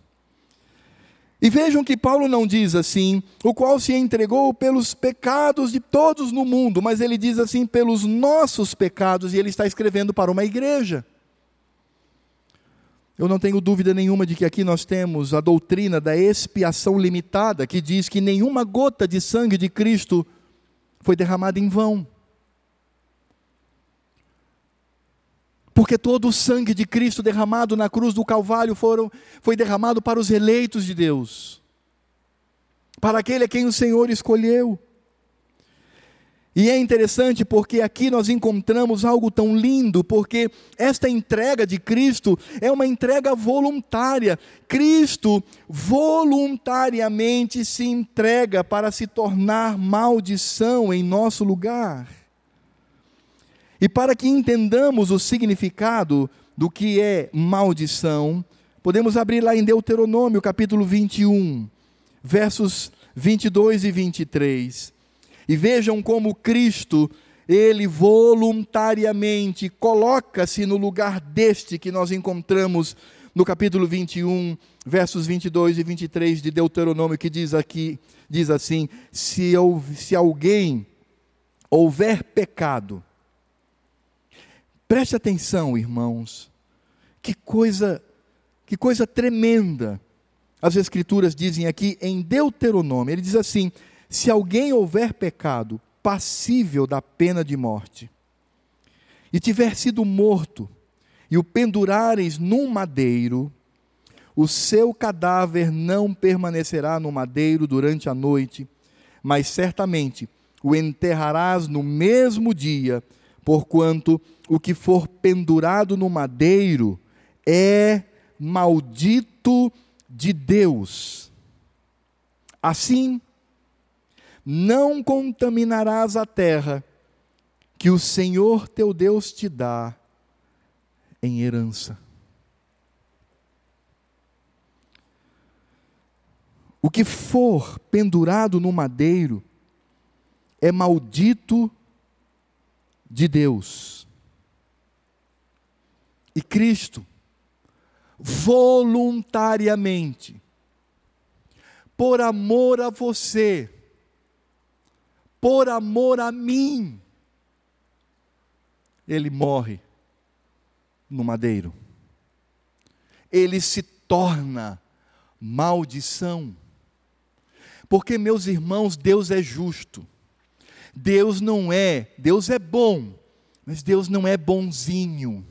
E vejam que Paulo não diz assim, o qual se entregou pelos pecados de todos no mundo, mas ele diz assim, pelos nossos pecados, e ele está escrevendo para uma igreja. Eu não tenho dúvida nenhuma de que aqui nós temos a doutrina da expiação limitada, que diz que nenhuma gota de sangue de Cristo foi derramada em vão. Porque todo o sangue de Cristo derramado na cruz do Calvário foram, foi derramado para os eleitos de Deus, para aquele a quem o Senhor escolheu. E é interessante porque aqui nós encontramos algo tão lindo, porque esta entrega de Cristo é uma entrega voluntária. Cristo voluntariamente se entrega para se tornar maldição em nosso lugar. E para que entendamos o significado do que é maldição, podemos abrir lá em Deuteronômio, capítulo 21, versos 22 e 23. E vejam como Cristo, ele voluntariamente coloca-se no lugar deste que nós encontramos no capítulo 21, versos 22 e 23 de Deuteronômio, que diz aqui, diz assim: se, se alguém houver pecado, Preste atenção, irmãos. Que coisa, que coisa tremenda. As escrituras dizem aqui em Deuteronômio, ele diz assim: se alguém houver pecado passível da pena de morte, e tiver sido morto, e o pendurares num madeiro, o seu cadáver não permanecerá no madeiro durante a noite, mas certamente o enterrarás no mesmo dia, porquanto o que for pendurado no madeiro é maldito de Deus. Assim, não contaminarás a terra que o Senhor teu Deus te dá em herança. O que for pendurado no madeiro é maldito de Deus. E Cristo, voluntariamente, por amor a você, por amor a mim, ele morre no madeiro. Ele se torna maldição. Porque, meus irmãos, Deus é justo. Deus não é, Deus é bom, mas Deus não é bonzinho.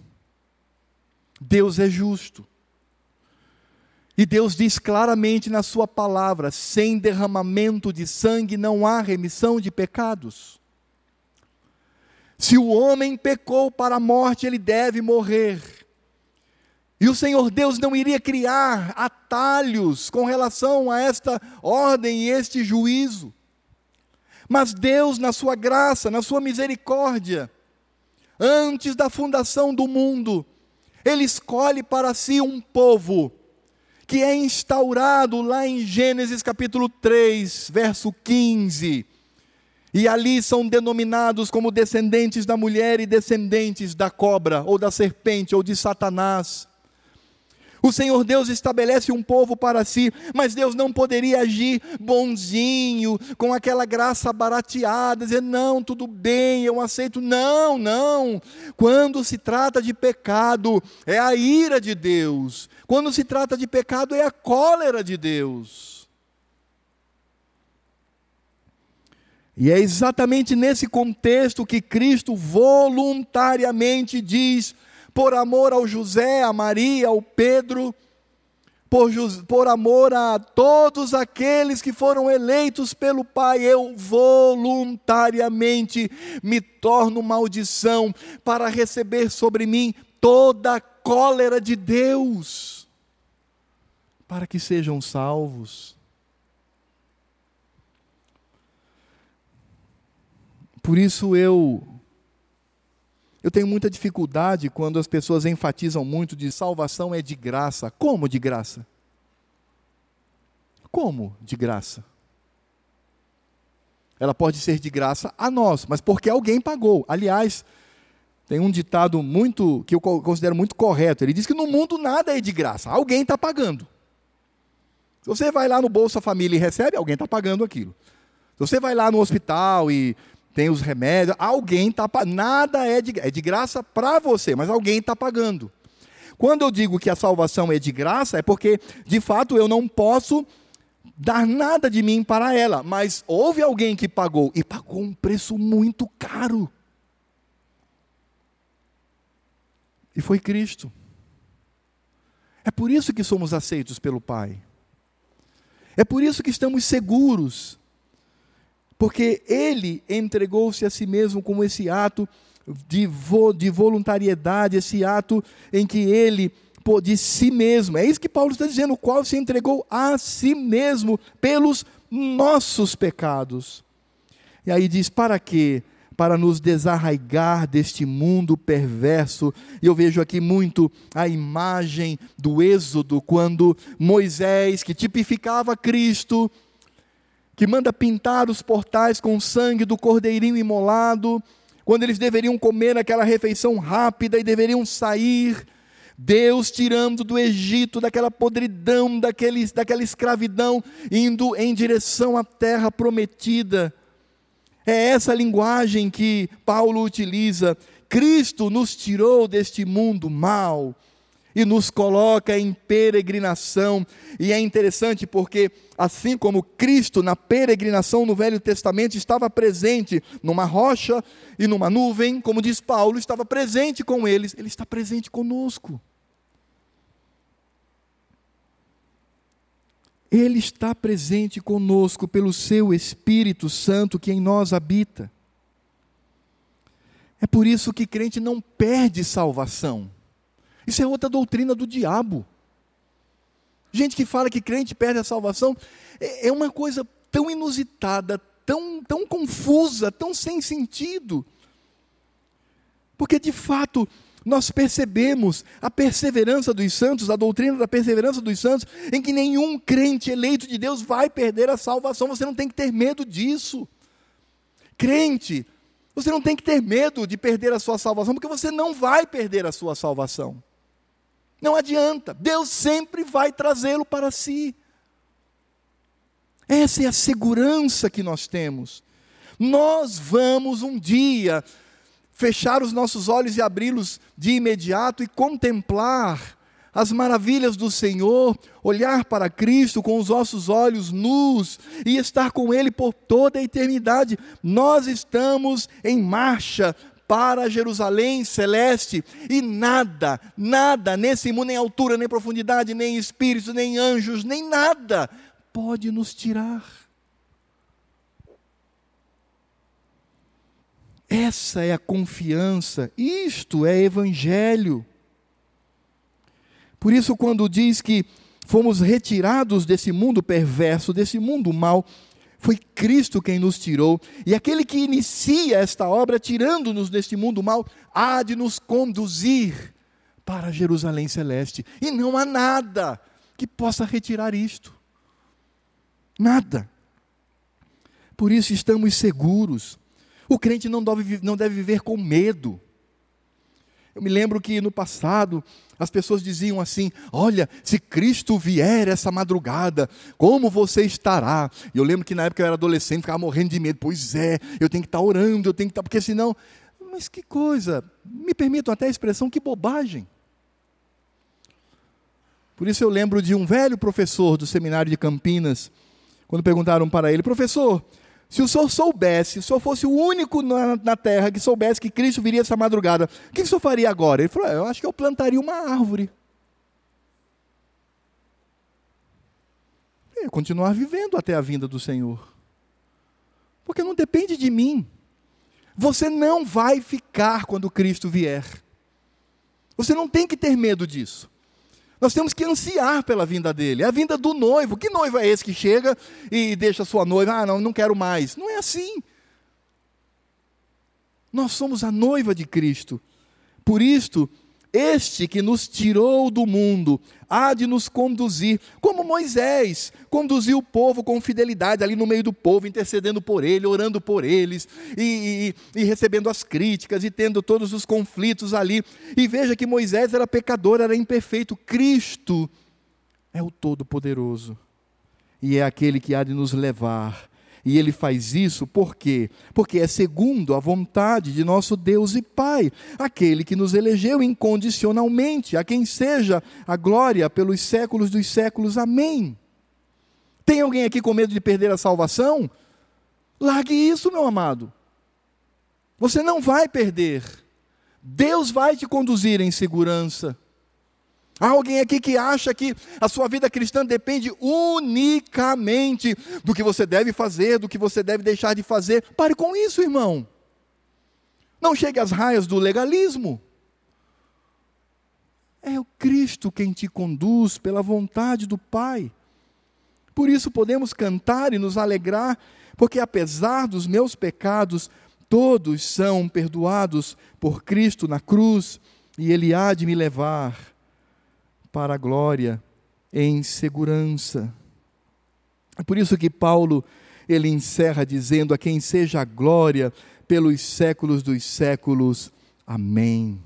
Deus é justo. E Deus diz claramente na Sua palavra: sem derramamento de sangue não há remissão de pecados. Se o homem pecou para a morte, ele deve morrer. E o Senhor Deus não iria criar atalhos com relação a esta ordem e este juízo. Mas Deus, na sua graça, na sua misericórdia, antes da fundação do mundo, Ele escolhe para si um povo que é instaurado lá em Gênesis capítulo 3, verso 15. E ali são denominados como descendentes da mulher e descendentes da cobra, ou da serpente, ou de Satanás. O Senhor Deus estabelece um povo para si, mas Deus não poderia agir bonzinho, com aquela graça barateada, dizer: não, tudo bem, eu aceito. Não, não. Quando se trata de pecado, é a ira de Deus. Quando se trata de pecado, é a cólera de Deus. E é exatamente nesse contexto que Cristo voluntariamente diz: por amor ao José, a Maria, ao Pedro, por, por amor a todos aqueles que foram eleitos pelo Pai, eu voluntariamente me torno maldição para receber sobre mim toda a cólera de Deus, para que sejam salvos. Por isso eu eu tenho muita dificuldade quando as pessoas enfatizam muito de salvação é de graça. Como de graça? Como de graça? Ela pode ser de graça a nós, mas porque alguém pagou. Aliás, tem um ditado muito que eu considero muito correto. Ele diz que no mundo nada é de graça. Alguém está pagando. Se você vai lá no Bolsa Família e recebe, alguém está pagando aquilo. Se você vai lá no hospital e tem os remédios, alguém está pagando. Nada é de, é de graça para você, mas alguém está pagando. Quando eu digo que a salvação é de graça, é porque, de fato, eu não posso dar nada de mim para ela, mas houve alguém que pagou, e pagou um preço muito caro. E foi Cristo. É por isso que somos aceitos pelo Pai. É por isso que estamos seguros porque ele entregou-se a si mesmo como esse ato de, vo, de voluntariedade, esse ato em que ele de si mesmo. É isso que Paulo está dizendo, o qual se entregou a si mesmo pelos nossos pecados. E aí diz: para quê? Para nos desarraigar deste mundo perverso. E eu vejo aqui muito a imagem do Êxodo, quando Moisés, que tipificava Cristo, que manda pintar os portais com o sangue do cordeirinho imolado, quando eles deveriam comer aquela refeição rápida e deveriam sair, Deus tirando do Egito, daquela podridão, daquele, daquela escravidão, indo em direção à terra prometida. É essa linguagem que Paulo utiliza. Cristo nos tirou deste mundo mal e nos coloca em peregrinação. E é interessante porque, assim como Cristo na peregrinação no Velho Testamento estava presente numa rocha e numa nuvem, como diz Paulo, estava presente com eles, ele está presente conosco. Ele está presente conosco pelo seu Espírito Santo que em nós habita. É por isso que crente não perde salvação. Isso é outra doutrina do diabo. Gente que fala que crente perde a salvação é, é uma coisa tão inusitada, tão, tão confusa, tão sem sentido. Porque de fato, nós percebemos a perseverança dos santos, a doutrina da perseverança dos santos, em que nenhum crente eleito de Deus vai perder a salvação. Você não tem que ter medo disso. Crente, você não tem que ter medo de perder a sua salvação, porque você não vai perder a sua salvação. Não adianta, Deus sempre vai trazê-lo para si. Essa é a segurança que nós temos. Nós vamos um dia fechar os nossos olhos e abri-los de imediato e contemplar as maravilhas do Senhor, olhar para Cristo com os nossos olhos nus e estar com Ele por toda a eternidade. Nós estamos em marcha para Jerusalém celeste, e nada, nada nesse mundo, nem altura, nem profundidade, nem espíritos, nem anjos, nem nada pode nos tirar. Essa é a confiança, isto é evangelho. Por isso, quando diz que fomos retirados desse mundo perverso, desse mundo mau, foi Cristo quem nos tirou, e aquele que inicia esta obra, tirando-nos deste mundo mal, há de nos conduzir para Jerusalém celeste. E não há nada que possa retirar isto. Nada. Por isso estamos seguros. O crente não deve, não deve viver com medo. Eu me lembro que no passado as pessoas diziam assim: Olha, se Cristo vier essa madrugada, como você estará? E eu lembro que na época eu era adolescente, ficava morrendo de medo. Pois é, eu tenho que estar orando, eu tenho que estar, porque senão. Mas que coisa, me permitam até a expressão, que bobagem. Por isso eu lembro de um velho professor do seminário de Campinas, quando perguntaram para ele: Professor, se o senhor soubesse, se o senhor fosse o único na, na, terra que soubesse que Cristo viria essa madrugada, o que o senhor faria agora? Ele falou: é, Eu acho que eu plantaria uma árvore. É continuar vivendo até a vinda do Senhor. Porque não depende de mim. Você não vai ficar quando Cristo vier. Você não tem que ter medo disso. Nós temos que ansiar pela vinda dele. É a vinda do noivo. Que noivo é esse que chega e deixa sua noiva? Ah, não, não quero mais. Não é assim. Nós somos a noiva de Cristo. Por isto, este que nos tirou do mundo há de nos conduzir, como Moisés conduziu o povo com fidelidade ali no meio do povo, intercedendo por ele, orando por eles, e, e, e, recebendo as críticas e tendo todos os conflitos ali. E veja que Moisés era pecador, era imperfeito. Cristo é o Todo-Poderoso e é aquele que há de nos levar e ele faz isso por quê? Porque é segundo a vontade de nosso Deus e Pai, aquele que nos elegeu incondicionalmente, a quem seja a glória pelos séculos dos séculos. Amém. Tem alguém aqui com medo de perder a salvação? Largue isso, meu amado. Você não vai perder. Deus vai te conduzir em segurança. Há alguém aqui que acha que a sua vida cristã depende unicamente do que você deve fazer, do que você deve deixar de fazer. Pare com isso, irmão. Não chegue às raias do legalismo. É o Cristo quem te conduz pela vontade do Pai. Por isso podemos cantar e nos alegrar, porque apesar dos meus pecados, todos são perdoados por Cristo na cruz, e Ele há de me levar para a glória em segurança. É por isso que Paulo ele encerra dizendo: A quem seja a glória pelos séculos dos séculos. Amém.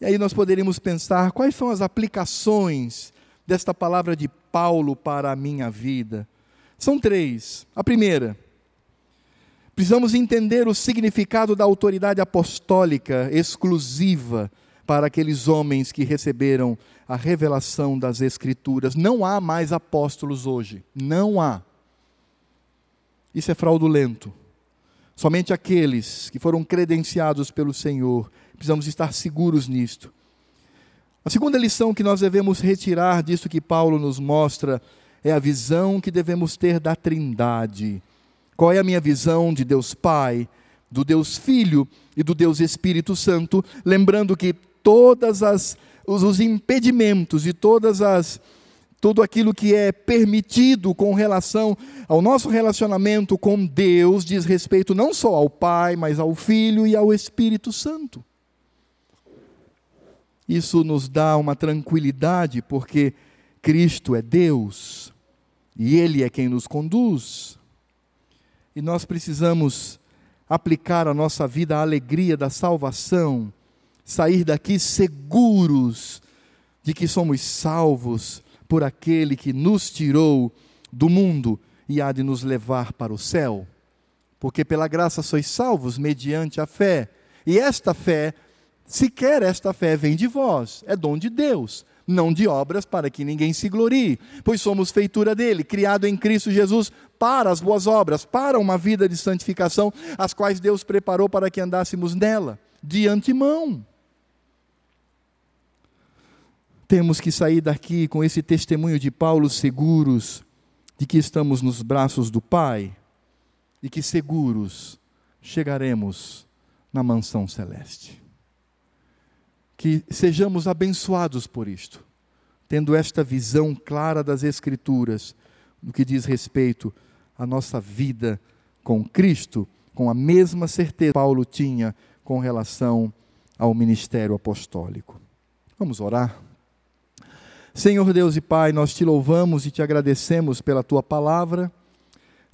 E aí nós poderíamos pensar quais são as aplicações desta palavra de Paulo para a minha vida. São três. A primeira, precisamos entender o significado da autoridade apostólica exclusiva para aqueles homens que receberam a revelação das Escrituras. Não há mais apóstolos hoje. Não há. Isso é fraudulento. Somente aqueles que foram credenciados pelo Senhor, precisamos estar seguros nisto. A segunda lição que nós devemos retirar disso que Paulo nos mostra é a visão que devemos ter da Trindade. Qual é a minha visão de Deus Pai, do Deus Filho e do Deus Espírito Santo? Lembrando que todas as os, os impedimentos e todas as tudo aquilo que é permitido com relação ao nosso relacionamento com Deus diz respeito não só ao Pai, mas ao Filho e ao Espírito Santo. Isso nos dá uma tranquilidade, porque Cristo é Deus e Ele é quem nos conduz. E nós precisamos aplicar a nossa vida à alegria da salvação sair daqui seguros de que somos salvos por aquele que nos tirou do mundo e há de nos levar para o céu. Porque pela graça sois salvos mediante a fé. E esta fé, sequer esta fé vem de vós, é dom de Deus, não de obras para que ninguém se glorie, pois somos feitura dele, criado em Cristo Jesus para as boas obras, para uma vida de santificação, as quais Deus preparou para que andássemos nela, de antemão temos que sair daqui com esse testemunho de Paulo seguros de que estamos nos braços do Pai e que seguros chegaremos na mansão celeste. Que sejamos abençoados por isto, tendo esta visão clara das Escrituras, no que diz respeito à nossa vida com Cristo, com a mesma certeza que Paulo tinha com relação ao ministério apostólico. Vamos orar? Senhor Deus e Pai, nós te louvamos e te agradecemos pela tua palavra.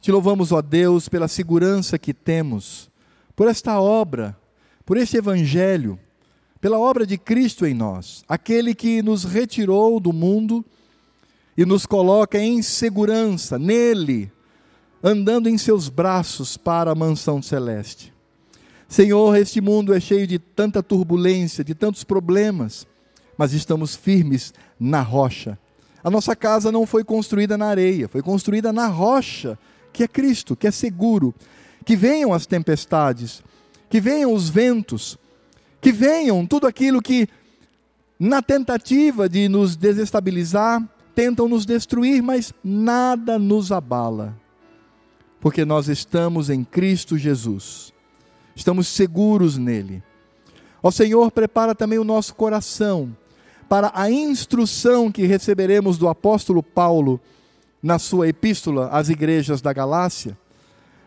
Te louvamos, ó Deus, pela segurança que temos, por esta obra, por este evangelho, pela obra de Cristo em nós, aquele que nos retirou do mundo e nos coloca em segurança nele, andando em seus braços para a mansão celeste. Senhor, este mundo é cheio de tanta turbulência, de tantos problemas mas estamos firmes na rocha. A nossa casa não foi construída na areia, foi construída na rocha, que é Cristo, que é seguro. Que venham as tempestades, que venham os ventos, que venham tudo aquilo que, na tentativa de nos desestabilizar, tentam nos destruir, mas nada nos abala, porque nós estamos em Cristo Jesus, estamos seguros nele. Ó Senhor, prepara também o nosso coração para a instrução que receberemos do apóstolo Paulo na sua epístola às igrejas da Galácia,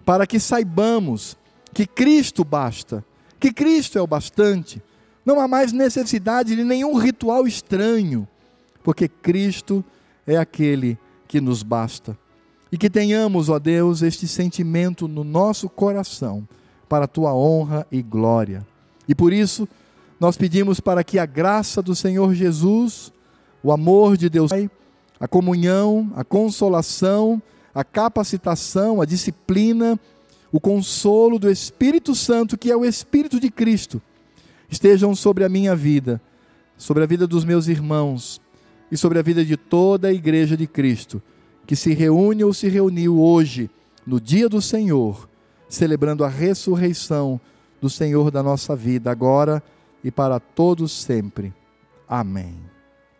para que saibamos que Cristo basta, que Cristo é o bastante, não há mais necessidade de nenhum ritual estranho, porque Cristo é aquele que nos basta. E que tenhamos, ó Deus, este sentimento no nosso coração, para a tua honra e glória. E por isso, nós pedimos para que a graça do Senhor Jesus, o amor de Deus Pai, a comunhão, a consolação, a capacitação, a disciplina, o consolo do Espírito Santo, que é o Espírito de Cristo, estejam sobre a minha vida, sobre a vida dos meus irmãos e sobre a vida de toda a igreja de Cristo, que se reúne ou se reuniu hoje, no dia do Senhor, celebrando a ressurreição do Senhor da nossa vida, agora e para todos sempre. Amém.